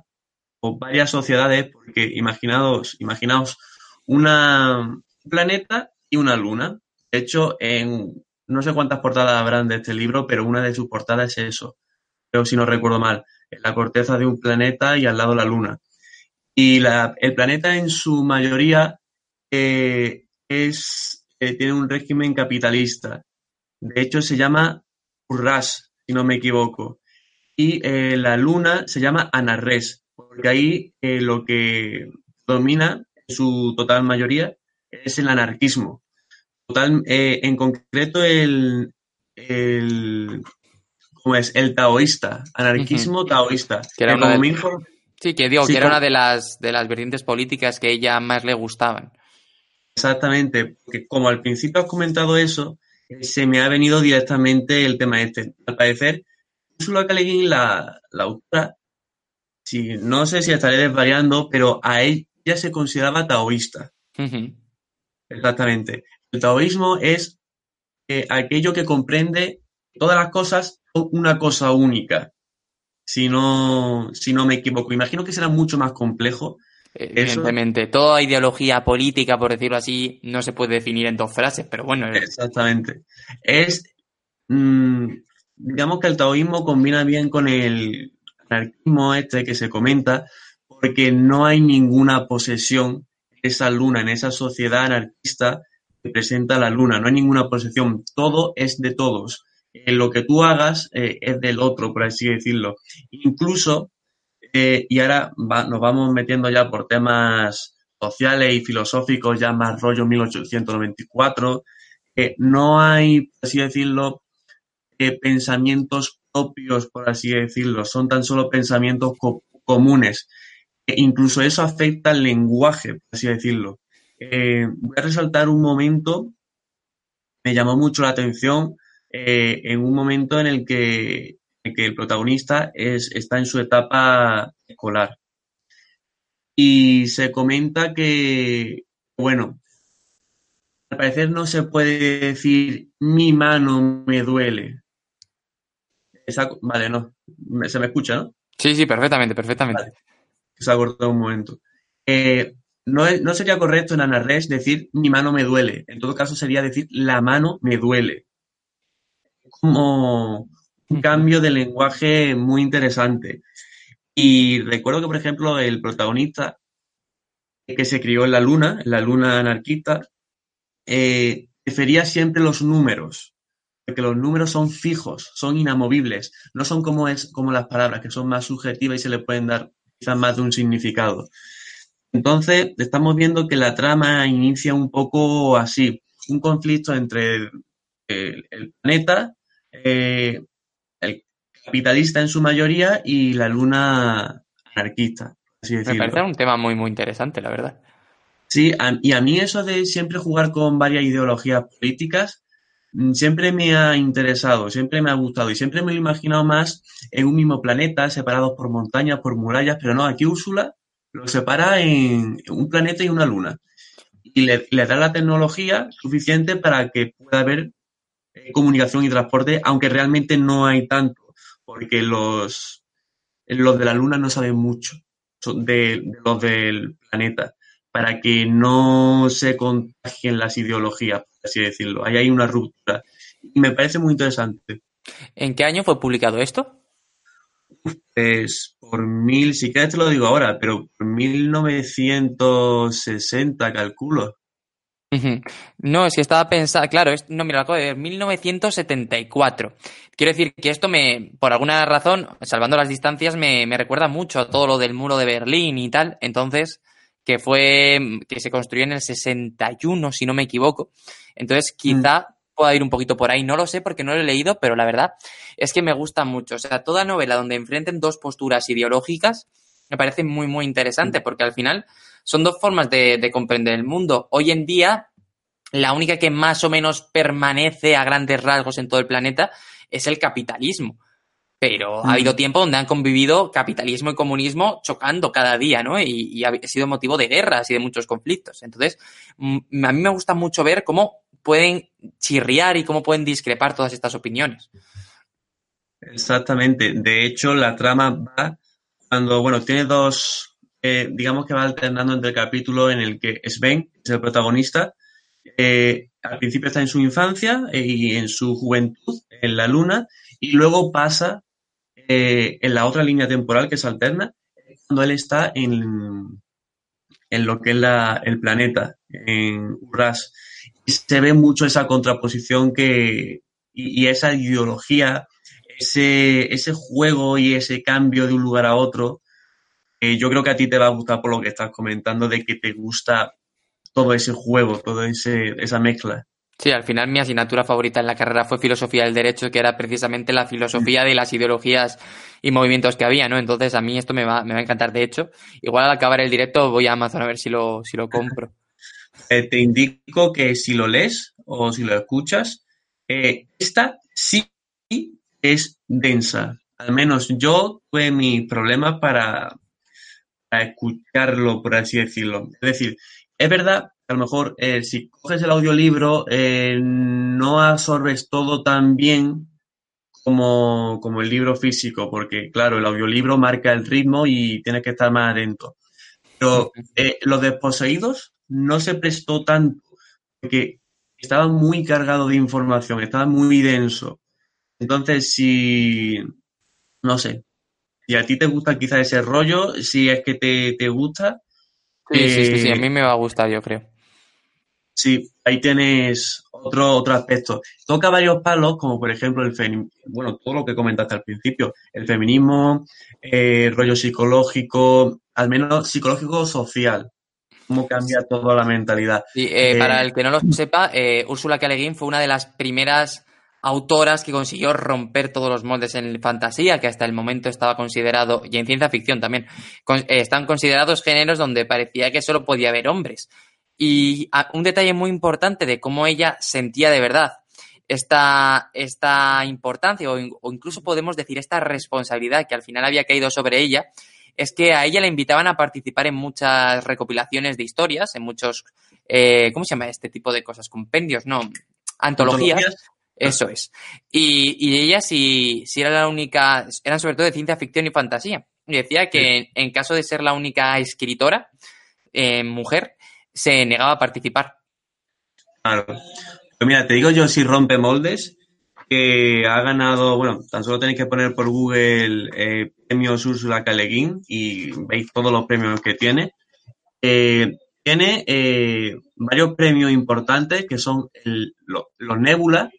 o varias sociedades, porque imaginaos, imaginaos una, un planeta y una luna. De hecho, en no sé cuántas portadas habrán de este libro, pero una de sus portadas es eso. Pero si no recuerdo mal, en la corteza de un planeta y al lado la luna. Y la- el planeta en su mayoría eh, es, eh, tiene un régimen capitalista. De hecho, se llama Urras, si no me equivoco. Y eh, la luna se llama Anarres, porque ahí lo que domina en su total mayoría es el anarquismo. Total, eh, en concreto el, el ¿cómo es? El taoísta, anarquismo taoísta. Que era una de- inform- Sí, que digo, Sí, que era como- una de las, de las vertientes políticas que a ella más le gustaban. Exactamente, porque como al principio has comentado eso, se me ha venido directamente el tema este. Al parecer, Ursula Guin, la, la autora, si, no sé si estaré desvariando, pero a ella se consideraba taoísta. Ujú. Exactamente. El taoísmo es eh, aquello que comprende todas las cosas son una cosa única. Si no, si no me equivoco. Imagino que será mucho más complejo. Eso- Evidentemente, toda ideología política, por decirlo así, no se puede definir en dos frases, pero bueno, es- Exactamente. Es, mm, digamos que el taoísmo combina bien con el anarquismo este que se comenta, porque no hay ninguna posesión esa luna, en esa sociedad anarquista que presenta la luna, no hay ninguna posesión, todo es de todos. Eh, lo que tú hagas eh, es del otro, por así decirlo. Incluso Eh, y ahora nos vamos metiendo ya por temas sociales y filosóficos, ya más rollo 1894. no hay, por así decirlo, pensamientos propios, por así decirlo, son tan solo pensamientos comunes. Incluso eso afecta al lenguaje, por así decirlo. Eh, voy a resaltar un momento, me llamó mucho la atención, eh, en un momento en el que, el protagonista es, está en su etapa escolar. Y se comenta que, bueno, al parecer no se puede decir mi mano me duele. vale, no. Se me escucha, ¿no? Sí, sí, perfectamente, perfectamente. Se ha cortado un momento. Eh, no, sería correcto en Anarres decir mi mano me duele. En todo caso sería decir la mano me duele. Como un cambio de lenguaje muy interesante. Y recuerdo que, por ejemplo, el protagonista que se crió en la luna, en la luna anarquista, eh, prefería siempre los números, porque los números son fijos, son inamovibles, no son como, es, como las palabras, que son más subjetivas y se le pueden dar quizás más de un significado. Entonces, estamos viendo que la trama inicia un poco así, un conflicto entre el, planeta, eh, el capitalista en su mayoría y la luna anarquista. Me parece un tema muy, muy interesante, la verdad. Sí, y a mí eso de siempre jugar con varias ideologías políticas siempre me ha interesado, siempre me ha gustado y siempre me he imaginado más en un mismo planeta, separados por montañas, por murallas, pero no, aquí Úrsula lo separa en un planeta y una luna. Y le, da la tecnología suficiente para que pueda haber eh, comunicación y transporte, aunque realmente no hay tanto, porque los, los de la luna no saben mucho de, los del planeta, para que no se contagien las ideologías, así decirlo. Ahí hay una ruptura. Y me parece muy interesante. ¿En qué año fue publicado esto? Pues por mil, si quieres te lo digo ahora, pero por 1960 calculo. No, es que estaba pensando, claro, no, mira, acabo de 1974. Quiero decir que esto me, por alguna razón, salvando las distancias, me, recuerda mucho a todo lo del muro de Berlín y tal. Entonces, que fue, que se construyó en el 61, si no me equivoco. Entonces, quizá pueda ir un poquito por ahí. No lo sé porque no lo he leído, pero la verdad es que me gusta mucho. O sea, toda novela donde enfrenten dos posturas ideológicas me parece muy, muy interesante porque al final son dos formas de, comprender el mundo. Hoy en día, la única que más o menos permanece a grandes rasgos en todo el planeta es el capitalismo. Pero ha habido tiempo donde han convivido capitalismo y comunismo chocando cada día, ¿no? Y, y, ha sido motivo de guerras y de muchos conflictos. Entonces, a mí me gusta mucho ver cómo pueden chirriar y cómo pueden discrepar todas estas opiniones. Exactamente. De hecho, la trama va cuando, bueno, tiene dos, eh, digamos que va alternando entre el capítulo en el que Sven, es el protagonista, eh, al principio está en su infancia eh, y en su juventud, en la luna, y luego pasa en la otra línea temporal que se alterna, cuando él está en, en lo que es la, el planeta, en Urras se ve mucho esa contraposición que, y, esa ideología, ese, ese juego y ese cambio de un lugar a otro. yo creo que a ti te va a gustar por lo que estás comentando, de que te gusta todo ese juego, toda esa mezcla. Sí, al final mi asignatura favorita en la carrera fue filosofía del derecho, que era precisamente la filosofía de las ideologías y movimientos que había, ¿no? Entonces a mí esto me va, me va a encantar. De hecho, igual al acabar el directo voy a Amazon a ver si lo, si lo compro. Eh, te indico que si lo lees o si lo escuchas, eh, esta sí es densa. Al menos yo tuve mis problemas para, escucharlo, por así decirlo. Es decir, es verdad que a lo mejor eh, si coges el audiolibro no absorbes todo tan bien como, como, el libro físico, porque claro, el audiolibro marca el ritmo y tienes que estar más atento. Pero los desposeídos no se prestó tanto, porque estaba muy cargado de información, estaba muy denso. Entonces, si, no sé, si a ti te gusta quizá ese rollo, si es que te, gusta. Sí, sí, sí, a eh, mí me va a gustar, yo creo. Sí, ahí tienes otro, otro aspecto. Toca varios palos, como por ejemplo el feminismo, bueno, todo lo que comentaste al principio, el feminismo, eh, rollo psicológico, al menos psicológico-social, cómo cambia toda la mentalidad. Sí, eh, Eh, para el que no lo sepa, Úrsula K. Le Guin fue una de las primeras autoras que consiguió romper todos los moldes en fantasía, que hasta el momento estaba considerado, y en ciencia ficción también, eh, están considerados géneros donde parecía que solo podía haber hombres. Y ah, un detalle muy importante de cómo ella sentía de verdad esta, esta importancia o, in- o incluso podemos decir esta responsabilidad que al final había caído sobre ella, es que a ella le invitaban a participar en muchas recopilaciones de historias, en muchos, eh, ¿cómo se llama este tipo de cosas? Compendios, no, antologías. Eso es. Y, y ella sí, sí era la única, eran sobre todo de ciencia ficción y fantasía. Y decía que en, en caso de ser la única escritora, eh, mujer, se negaba a participar. Claro. Pues mira, te digo yo si rompe moldes, que ha ganado, bueno, tan solo tenéis que poner por Google eh, premios Úrsula K. Le Guin y veis todos los premios que tiene. Eh, tiene eh, varios premios importantes que son el- lo- los Nebula,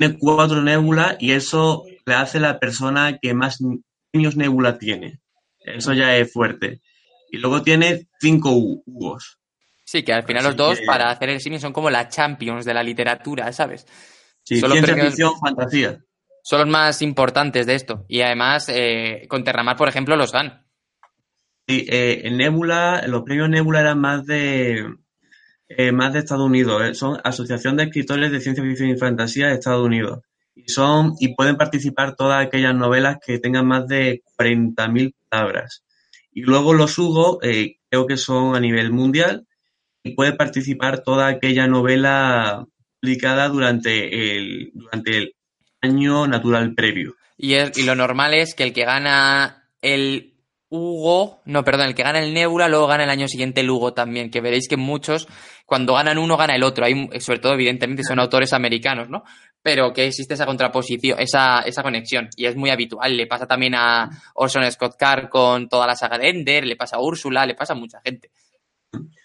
tiene cuatro Nebula y eso le hace la persona que más premios Nebula tiene. Eso ya es fuerte. Y luego tiene cinco Hu- Hugos. Sí, que al final Así los dos, que- para hacer el símil, son como la champions de la literatura, ¿sabes? Sí, Solo ciencia premios- ficción, fantasía. Son los más importantes de esto. Y además, eh, con Terramar, por ejemplo, los dan. Sí, eh, en Nebula, los premios Nebula eran más de más de Estados Unidos. eh, Son Asociación de Escritores de Ciencia Ficción y Fantasía de Estados Unidos. Y son, y pueden participar todas aquellas novelas que tengan más de 40.000 palabras. Y luego los Hugo, eh, creo que son a nivel mundial, y puede participar toda aquella novela publicada durante el, durante el año natural previo. Y, es- y lo normal es que el que gana el Hugo, no, perdón, el que gana el Nebula, luego gana el año siguiente el Hugo también, que veréis que muchos, cuando ganan uno, gana el otro. Hay, sobre todo, evidentemente, son autores americanos, ¿no? Pero que existe esa contraposición, esa, esa conexión, y es muy habitual. Le pasa también a Orson Scott Card con toda la saga de Ender, le pasa a Úrsula, le pasa a mucha gente.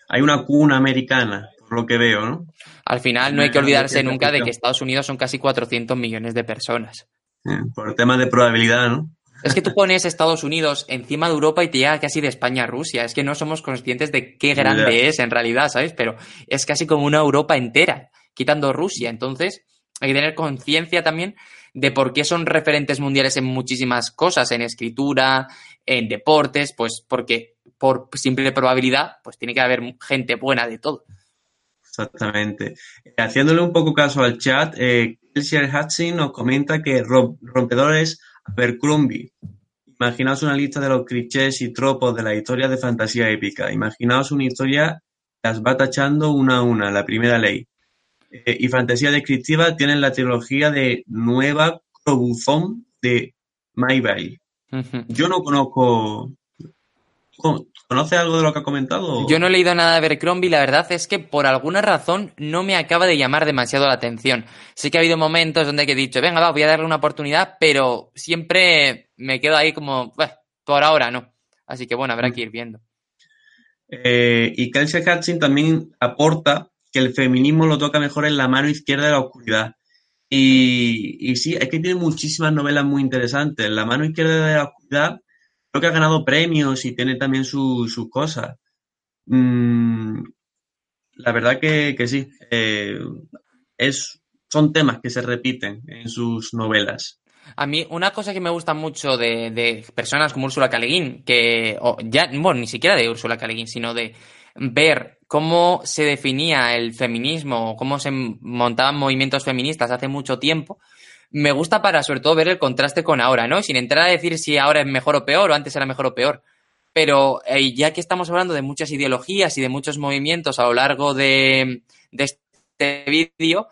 Hay una cuna americana, por lo que veo, ¿no? Al final, no hay que olvidarse nunca de que Estados Unidos son casi 400 millones de personas. Eh, Por temas de probabilidad, ¿no? Es que tú pones Estados Unidos encima de Europa y te llega casi de España a Rusia. Es que no somos conscientes de qué grande es en realidad, ¿sabes? Pero es casi como una Europa entera, quitando Rusia. Entonces, hay que tener conciencia también de por qué son referentes mundiales en muchísimas cosas, en escritura, en deportes, pues porque por simple probabilidad, pues tiene que haber gente buena de todo. Exactamente. Haciéndole un poco caso al chat, eh, Kelsier Hudson nos comenta que rom- rompedor es Abercrombie. Imaginaos una lista de los clichés y tropos de la historia de fantasía épica. Imaginaos una historia que las va tachando una a una, la primera ley. Eh, y fantasía descriptiva tienen la trilogía de Nueva Crobuzón de. Ujú. Yo no conozco... ¿Con- ¿Conoce algo de lo que ha comentado? Yo no he leído nada de Abercrombie, la verdad es que por alguna razón no me acaba de llamar demasiado la atención. Sí que ha habido momentos donde he dicho, venga, va, voy a darle una oportunidad, pero siempre me quedo ahí como, "Bah, por ahora no. Así que bueno, habrá que ir viendo. Eh, y Kelsey Hudson también aporta que el feminismo lo toca mejor en la mano izquierda de la oscuridad. Y, y sí, es que tiene muchísimas novelas muy interesantes. La mano izquierda de la oscuridad creo que ha ganado premios y tiene también su- sus cosas. Mm, la verdad que, que sí. eh, es, son temas que se repiten en sus novelas. A mí, una cosa que me gusta mucho de, de personas como Úrsula K. Le Guin, que, o ya, bueno, ni siquiera de Úrsula K. Le Guin, sino de ver cómo se definía el feminismo, cómo se montaban movimientos feministas hace mucho tiempo, me gusta para sobre todo ver el contraste con ahora, ¿no? Sin entrar a decir si ahora es mejor o peor o antes era mejor o peor. Pero eh, ya que estamos hablando de muchas ideologías y de muchos movimientos a lo largo de, este vídeo,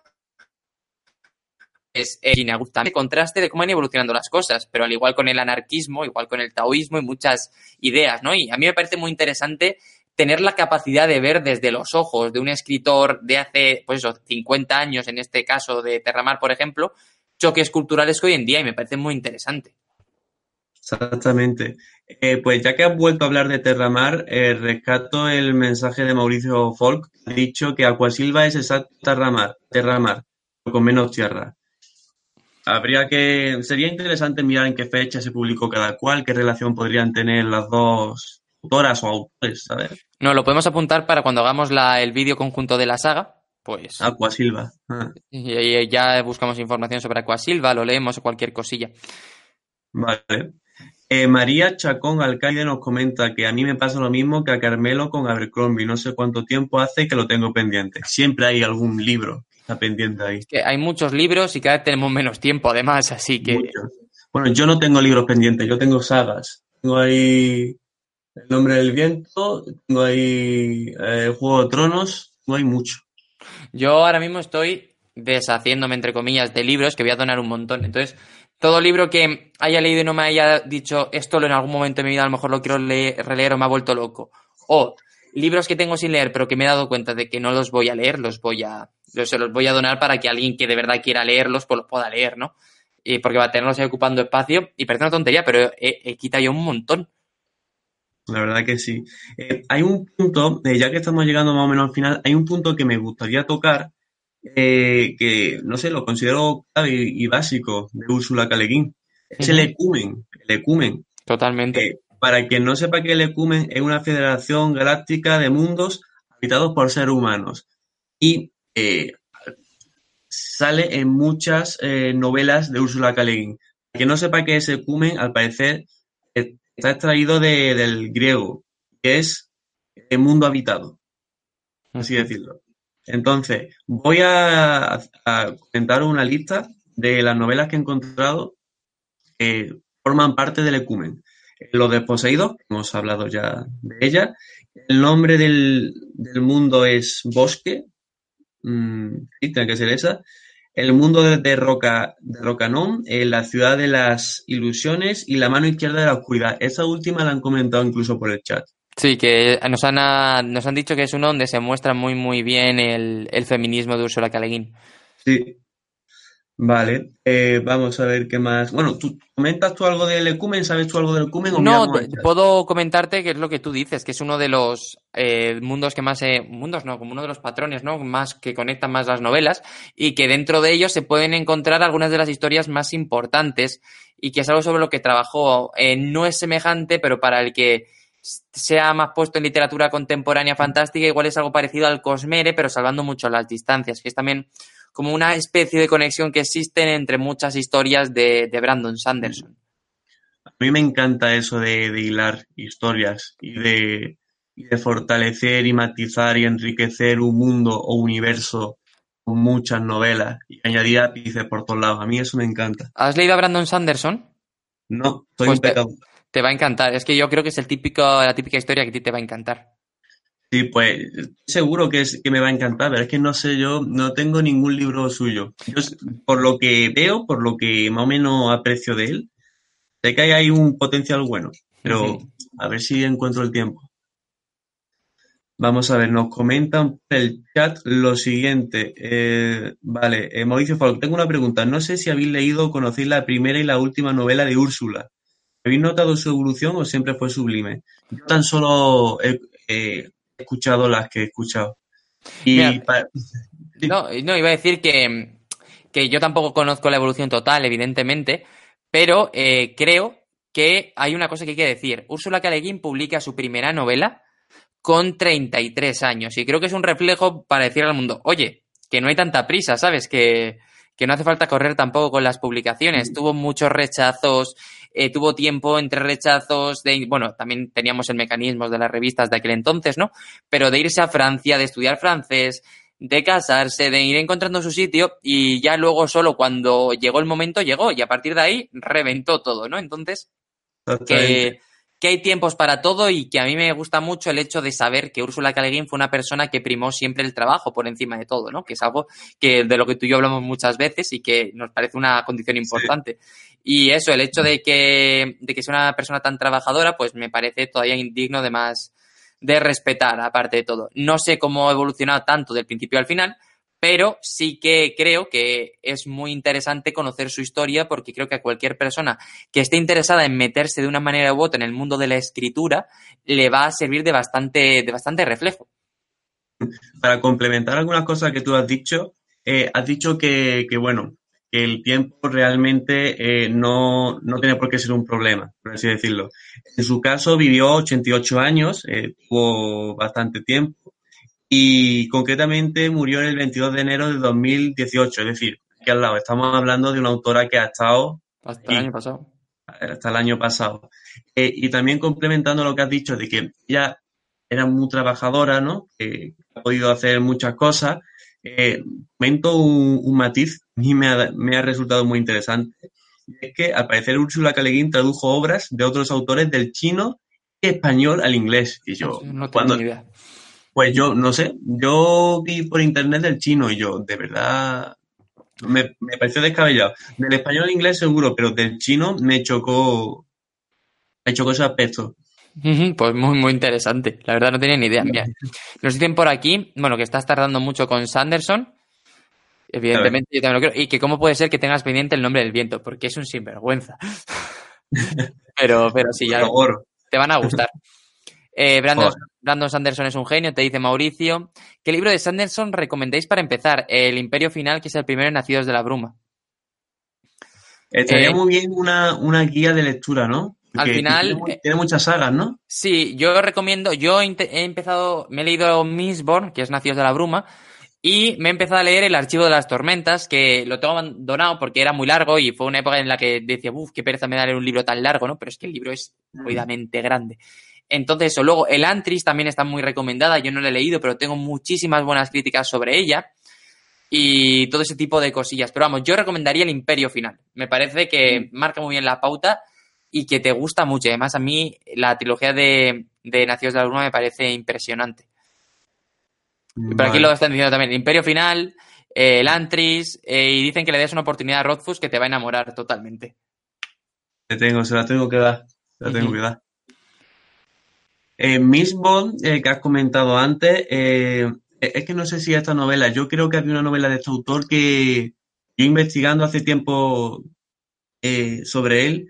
es eh, me gusta el contraste de cómo han evolucionando las cosas, pero al igual con el anarquismo, igual con el taoísmo y muchas ideas, ¿no? Y a mí me parece muy interesante tener la capacidad de ver desde los ojos de un escritor de hace, pues eso, 50 años, en este caso de Terramar, por ejemplo, choques culturales que hoy en día y me parece muy interesante. Exactamente. Eh, pues ya que has vuelto a hablar de Terramar, eh, rescato el mensaje de Mauricio Folk. Ha dicho que Acuasilva es exacto Terramar, Terramar, con menos tierra. Habría que. Sería interesante mirar en qué fecha se publicó cada cual, qué relación podrían tener las dos autoras o autores, ¿sabes? No, lo podemos apuntar para cuando hagamos la, el vídeo conjunto de la saga. Pues. Acuasilva. Ah, Y, ya buscamos información sobre Aquasilva, lo leemos o cualquier cosilla. vale. Eh, María Chacón Alcaide nos comenta que a mí me pasa lo mismo que a Carmelo con Abercrombie. No sé cuánto tiempo hace que lo tengo pendiente. Siempre hay algún libro que está pendiente ahí. Que hay muchos libros y cada vez tenemos menos tiempo, además, así que. Muchos. Bueno, yo no tengo libros pendientes, yo tengo sagas. Tengo ahí El nombre del viento, tengo ahí eh, Juego de Tronos, no hay mucho. Yo ahora mismo estoy deshaciéndome, entre comillas, de libros que voy a donar un montón. Entonces, todo libro que haya leído y no me haya dicho esto en algún momento de mi vida a lo mejor lo quiero leer, releer o me ha vuelto loco. O libros que tengo sin leer pero que me he dado cuenta de que no los voy a leer, los voy a, se los voy a donar para que alguien que de verdad quiera leerlos pues los pueda leer, ¿no? Y porque va a tenerlos ahí ocupando espacio y parece una tontería, pero he, he quitado yo un montón. La verdad que sí. Eh, hay un punto, eh, ya que estamos llegando más o menos al final, hay un punto que me gustaría tocar, eh, que no sé, lo considero clave y, y básico de Úrsula K. Le Guin. Es el ecumen, el ecumen. Totalmente. Eh, para quien no sepa que el ecumen es una federación galáctica de mundos habitados por seres humanos. Y eh, sale en muchas novelas de Úrsula K. Le Guin. Para quien no sepa qué es ecumen, al parecer está extraído de- del griego, que es el mundo habitado, así decirlo. Entonces, voy a, a comentar una lista de las novelas que he encontrado que forman parte del ecumen. Los desposeídos, hemos hablado ya de ella. El nombre del, del mundo es Bosque. Mm, sí, tiene que ser esa. El mundo de, Roca, de Rocanón, eh, la ciudad de las ilusiones y la mano izquierda de la oscuridad. Esa última la han comentado incluso por el chat. Sí, que nos han, ah, nos han dicho que es uno donde se muestra muy, muy bien el, el feminismo de Ursula K. Le Guin. Sí. Vale, eh, vamos a ver qué más. Bueno, ¿tú comentas tú algo del ecumen? ¿Sabes tú algo del ecumen? o No, puedo comentarte que es lo que tú dices, que es uno de los eh, mundos que más, eh, mundos no, como uno de los patrones, ¿no? Más que conectan más las novelas y que dentro de ellos se pueden encontrar algunas de las historias más importantes y que es algo sobre lo que trabajó. Eh, no es semejante, pero para el que sea más puesto en literatura contemporánea fantástica, igual es algo parecido al Cosmere, pero salvando mucho las distancias, que es también como una especie de conexión que existen entre muchas historias de, de Brandon Sanderson. A mí me encanta eso de, de hilar historias y de, y de fortalecer y matizar y enriquecer un mundo o universo con muchas novelas y añadir ápices por todos lados. A mí eso me encanta. ¿Has leído a Brandon Sanderson? No, soy Pues un te- pecado. Te va a encantar. Es que yo creo que es el típico, la típica historia que a ti te va a encantar. Sí, pues seguro que, es, que me va a encantar, pero es que no sé, yo no tengo ningún libro suyo. Yo, por lo que veo, por lo que más o menos aprecio de él, sé que hay un potencial bueno, pero a ver si encuentro el tiempo. Vamos a ver, nos comentan por el chat lo siguiente. Eh, vale, eh, Mauricio Falk, tengo una pregunta. No sé si habéis leído o conocéis la primera y la última novela de Úrsula. ¿Habéis notado su evolución o siempre fue sublime? Yo tan solo he, he escuchado las que he escuchado. Y Mira. No, no, iba a decir que, que yo tampoco conozco la evolución total, evidentemente, pero eh, creo que hay una cosa que hay que decir. Úrsula K. Publica su primera novela con 33 años y creo que es un reflejo para decir al mundo, oye, que no hay tanta prisa, ¿sabes? Que, que no hace falta correr tampoco con las publicaciones. Tuvo muchos rechazos, eh, tuvo tiempo entre rechazos de, bueno, también teníamos el mecanismo de las revistas de aquel entonces, ¿no? Pero de irse a Francia, de estudiar francés, de casarse, de ir encontrando su sitio y ya luego solo cuando llegó el momento llegó y a partir de ahí reventó todo, ¿no? Entonces, que, que hay tiempos para todo y que a mí me gusta mucho el hecho de saber que Úrsula K. Le Guin fue una persona que primó siempre el trabajo por encima de todo, ¿no? Que es algo que de lo que tú y yo hablamos muchas veces y que nos parece una condición importante. Y eso, el hecho de que, de que sea una persona tan trabajadora, pues me parece todavía indigno de más de respetar, aparte de todo. No sé cómo ha evolucionado tanto del principio al final, pero sí que creo que es muy interesante conocer su historia porque creo que a cualquier persona que esté interesada en meterse de una manera u otra en el mundo de la escritura le va a servir de bastante, de bastante reflejo. Para complementar algunas cosas que tú has dicho, eh, has dicho que, que, bueno, que el tiempo realmente eh, no, no, tiene por qué ser un problema, por así decirlo. En su caso vivió 88 años, eh, tuvo bastante tiempo y concretamente murió el 22 de enero de 2018, es decir, aquí al lado estamos hablando de una autora que ha estado... Hasta el año pasado. Hasta el año pasado. Eh, y también complementando lo que has dicho de que ella era muy trabajadora, ¿no? Que ha podido hacer muchas cosas. Comento un, un, matiz mí me ha, me ha, resultado muy interesante. Es que al parecer Úrsula Caleguín tradujo obras de otros autores del chino y español al inglés. Y yo, no tengo cuando, ni idea. Pues yo, no sé, yo vi por internet del chino y yo, de verdad, me, me pareció descabellado. Del español al inglés seguro, pero del chino me chocó, me chocó ese aspecto. Pues muy, muy interesante. La verdad no tenía ni idea. Mira, nos dicen por aquí, bueno, que estás tardando mucho con Sanderson. Evidentemente, yo también lo creo. Y que cómo puede ser que tengas pendiente el nombre del viento, porque es un sinvergüenza. pero, pero sí, ya te van a gustar. Eh, Brandon, Brandon, Sanderson es un genio, te dice Mauricio. ¿Qué libro de Sanderson recomendáis para empezar? El Imperio Final, que es el primero en Nacidos de la Bruma. Estaría eh, muy bien una, una, guía de lectura, ¿no? Porque al final. Tiene, tiene, muchas sagas, ¿no? Sí, yo recomiendo. Yo he empezado. Me he leído Mistborn, que es Nacidos de la Bruma. Y me he empezado a leer El Archivo de las Tormentas, que lo tengo abandonado porque era muy largo y fue una época en la que decía, uff, qué pereza me da leer un libro tan largo, ¿no? Pero es que el libro es jodidamente grande. Entonces, eso. Luego, El Antris también está muy recomendada. Yo no la he leído, pero tengo muchísimas buenas críticas sobre ella. Y todo ese tipo de cosillas. Pero vamos, yo recomendaría El Imperio Final. Me parece que marca muy bien la pauta y que te gusta mucho. Además, a mí la trilogía de, de Nacidos de la Bruma me parece impresionante. Por aquí lo están diciendo también. Imperio Final, eh, el Antris, eh, y dicen que le des una oportunidad a Rothfuss que te va a enamorar totalmente. Le tengo, se la tengo que dar. Se la tengo que dar. Eh, Miss Bond, eh, que has comentado antes, eh, es que no sé si esta novela, yo creo que había una novela de este autor que yo investigando hace tiempo eh, sobre él,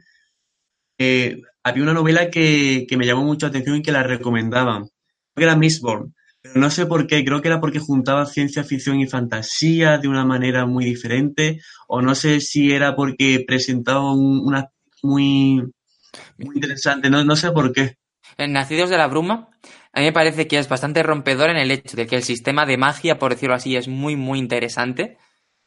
había una novela que, que, me llamó mucho la atención y que la recomendaban. Era Miss Bond, pero no sé por qué, creo que era porque juntaba ciencia ficción y fantasía de una manera muy diferente, o no sé si era porque presentaba un, una muy, muy interesante, no, no sé por qué. En Nacidos de la Bruma, a mí me parece que es bastante rompedor en el hecho de que el sistema de magia, por decirlo así, es muy, muy interesante.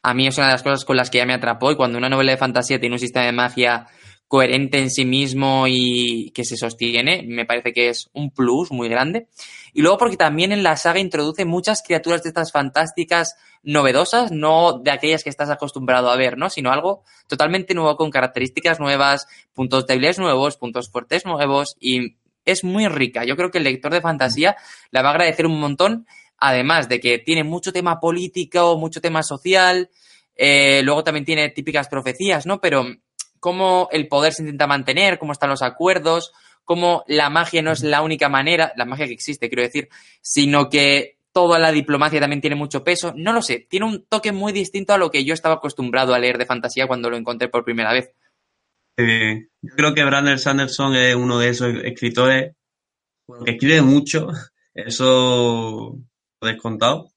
A mí es una de las cosas con las que ya me atrapó y cuando una novela de fantasía tiene un sistema de magia coherente en sí mismo y que se sostiene, me parece que es un plus muy grande. Y luego porque también en la saga introduce muchas criaturas de estas fantásticas novedosas, no de aquellas que estás acostumbrado a ver, ¿no? Sino algo totalmente nuevo con características nuevas, puntos débiles nuevos, puntos fuertes nuevos y es muy rica. Yo creo que el lector de fantasía la va a agradecer un montón, además de que tiene mucho tema político, mucho tema social, eh, luego también tiene típicas profecías, ¿no? Pero cómo el poder se intenta mantener, cómo están los acuerdos, cómo la magia no es la única manera, la magia que existe, quiero decir, sino que toda la diplomacia también tiene mucho peso. No lo sé, tiene un toque muy distinto a lo que yo estaba acostumbrado a leer de fantasía cuando lo encontré por primera vez. Eh, yo creo que Brandon Sanderson es uno de esos escritores que escribe mucho, eso lo descontado,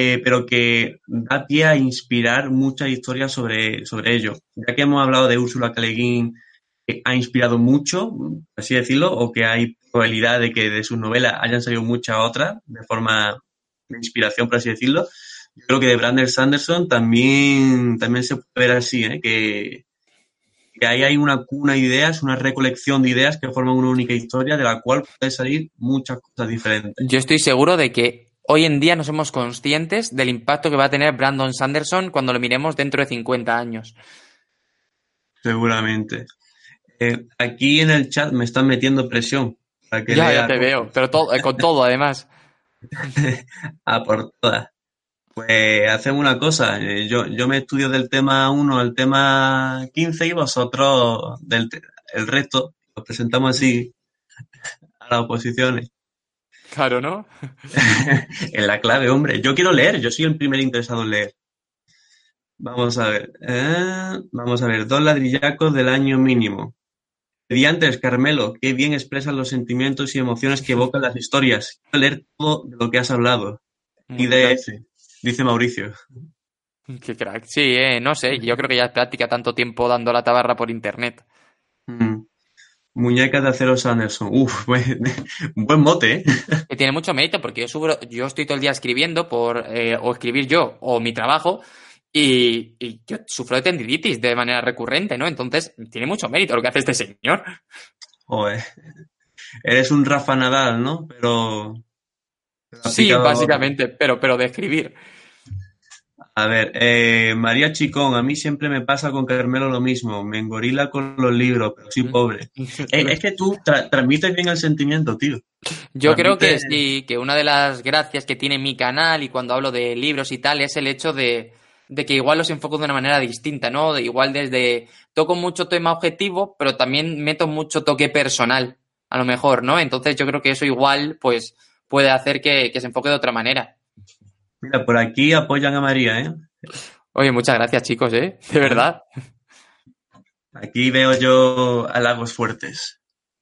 eh, pero que da pie a inspirar muchas historias sobre, sobre ello. Ya que hemos hablado de Úrsula K. Le Guin, que ha inspirado mucho, así decirlo, o que hay probabilidad de que de sus novelas hayan salido muchas otras de forma de inspiración, por así decirlo. Yo creo que de Brandon Sanderson también, también se puede ver así, ¿eh? que, que ahí hay una cuna de ideas, una recolección de ideas que forman una única historia de la cual puede salir muchas cosas diferentes. Yo estoy seguro de que hoy en día no somos conscientes del impacto que va a tener Brandon Sanderson cuando lo miremos dentro de 50 años. Seguramente. Eh, aquí en el chat me están metiendo presión. Para que ya, ya te veo, pero todo, con todo además. A por todas. Pues hacemos una cosa, eh, yo, yo me estudio del tema 1 al tema 15 y vosotros del el resto, os presentamos así a las oposiciones. Claro, ¿no? en la clave, hombre. Yo quiero leer, yo soy el primer interesado en leer. Vamos a ver. eh, vamos a ver. Dos ladrillacos del año mínimo. Mediantes, Carmelo, qué bien expresan los sentimientos y emociones que evocan las historias. Quiero leer todo de lo que has hablado. IDF, dice Mauricio. Qué crack. Sí, eh, no sé, yo creo que ya es práctica tanto tiempo dando la tabarra por internet. Muñecas de acero Sanderson. Uf, buen, buen mote, ¿eh? Que tiene mucho mérito porque yo, subro- yo estoy todo el día escribiendo por, eh, o escribir yo o mi trabajo y, y yo sufro de tendinitis de manera recurrente, ¿no? Entonces tiene mucho mérito lo que hace este señor. Joder. Eres un Rafa Nadal, ¿no? Pero. Sí, básicamente, pero, pero de escribir. A ver, eh, María Chicón, a mí siempre me pasa con Carmelo lo mismo. Me engorila con los libros, pero soy pobre. Eh, es que tú tra- transmites bien el sentimiento, tío. Yo creo que sí, que una de las gracias que tiene mi canal y cuando hablo de libros y tal es el hecho de, de que igual los enfoco de una manera distinta, ¿no? De igual desde toco mucho tema objetivo, pero también meto mucho toque personal, a lo mejor, ¿no? Entonces yo creo que eso igual, pues, puede hacer que, que se enfoque de otra manera. Mira, por aquí apoyan a María, ¿eh? Oye, muchas gracias, chicos, ¿eh? De verdad. Aquí veo yo halagos fuertes.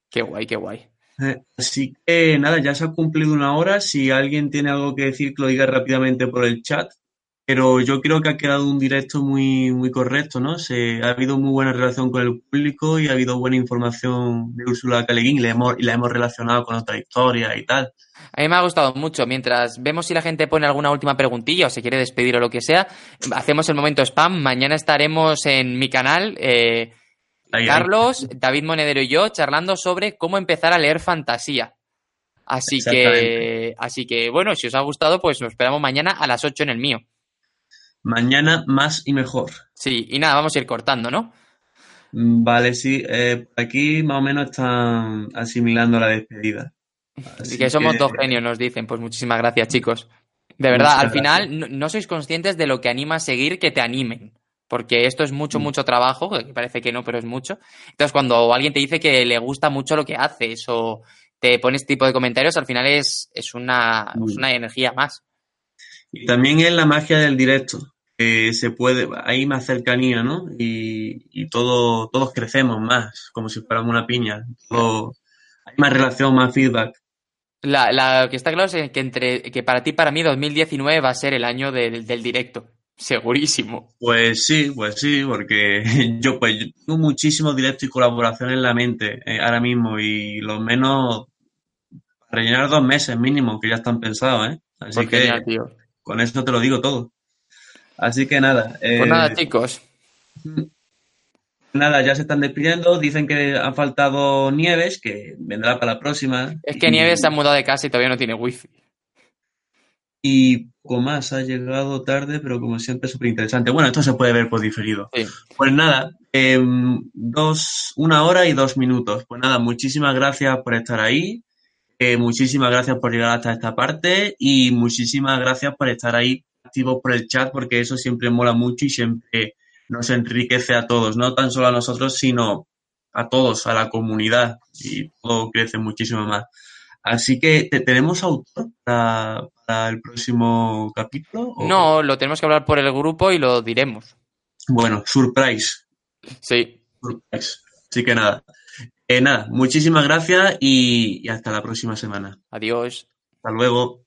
Qué guay, qué guay. Eh, Así que nada, ya se ha cumplido una hora. Si alguien tiene algo que decir, que lo diga rápidamente por el chat. Pero yo creo que ha quedado un directo muy, muy correcto, ¿no? Se, ha habido muy buena relación con el público y ha habido buena información de Úrsula Caleguín y la hemos, y la hemos relacionado con otra historia y tal. A mí me ha gustado mucho. Mientras vemos si la gente pone alguna última preguntilla o se quiere despedir o lo que sea, hacemos el momento spam. Mañana estaremos en mi canal, eh. Carlos, David Monedero y yo, charlando sobre cómo empezar a leer fantasía. Así que, así que, bueno, si os ha gustado, pues nos esperamos mañana a las 8 en el mío. Mañana más y mejor. Sí, y nada, vamos a ir cortando, ¿no? Mm, Vale, sí. eh, aquí más o menos están asimilando la despedida. Así Así que somos que- dos genios, nos dicen. Pues muchísimas gracias, chicos. De verdad, Muchas al final no, no sois conscientes de lo que anima a seguir que te animen. Porque esto es mucho, Mm. mucho trabajo, que parece que no, pero es mucho. Entonces, cuando alguien te dice que le gusta mucho lo que haces o te pone este tipo de comentarios, al final es, es, una, Mm. es una energía más. Y también es la magia del directo, que se puede, hay más cercanía, ¿no? Y, y todo, todos crecemos más, como si fuéramos una piña. Todo- hay más relación, más feedback. La, la que está claro es que, entre, que para ti, para mí, 2019 va a ser el año del- del directo. Segurísimo. Pues sí, pues sí, porque yo pues yo tengo muchísimos directos y colaboraciones en la mente eh, ahora mismo y los menos rellenar dos meses mínimo que ya están pensados, ¿eh? Así Pues que genial, tío. con eso te lo digo todo. Así que nada, eh, Pues nada, chicos. nada, ya se están despidiendo, dicen que ha faltado Nieves, que vendrá para la próxima. Es que Y- Nieves se ha mudado de casa y todavía no tiene wifi. Y poco más, ha llegado tarde, pero como siempre súper interesante. Bueno, esto se puede ver por diferido. Sí. Pues nada, em, dos, una hora y dos minutos. Pues nada, muchísimas gracias por estar ahí. eh, muchísimas gracias por llegar hasta esta parte y muchísimas gracias por estar ahí activos por el chat porque eso siempre mola mucho y siempre nos enriquece a todos, no tan solo a nosotros, sino a todos, a la comunidad y todo crece muchísimo más. Así que, ¿te- ¿tenemos autor para, para el próximo capítulo? o- No, lo tenemos que hablar por el grupo y lo diremos. Bueno, surprise. Sí. surprise. Así que nada. Eh, nada, muchísimas gracias y, y hasta la próxima semana. Adiós. Hasta luego.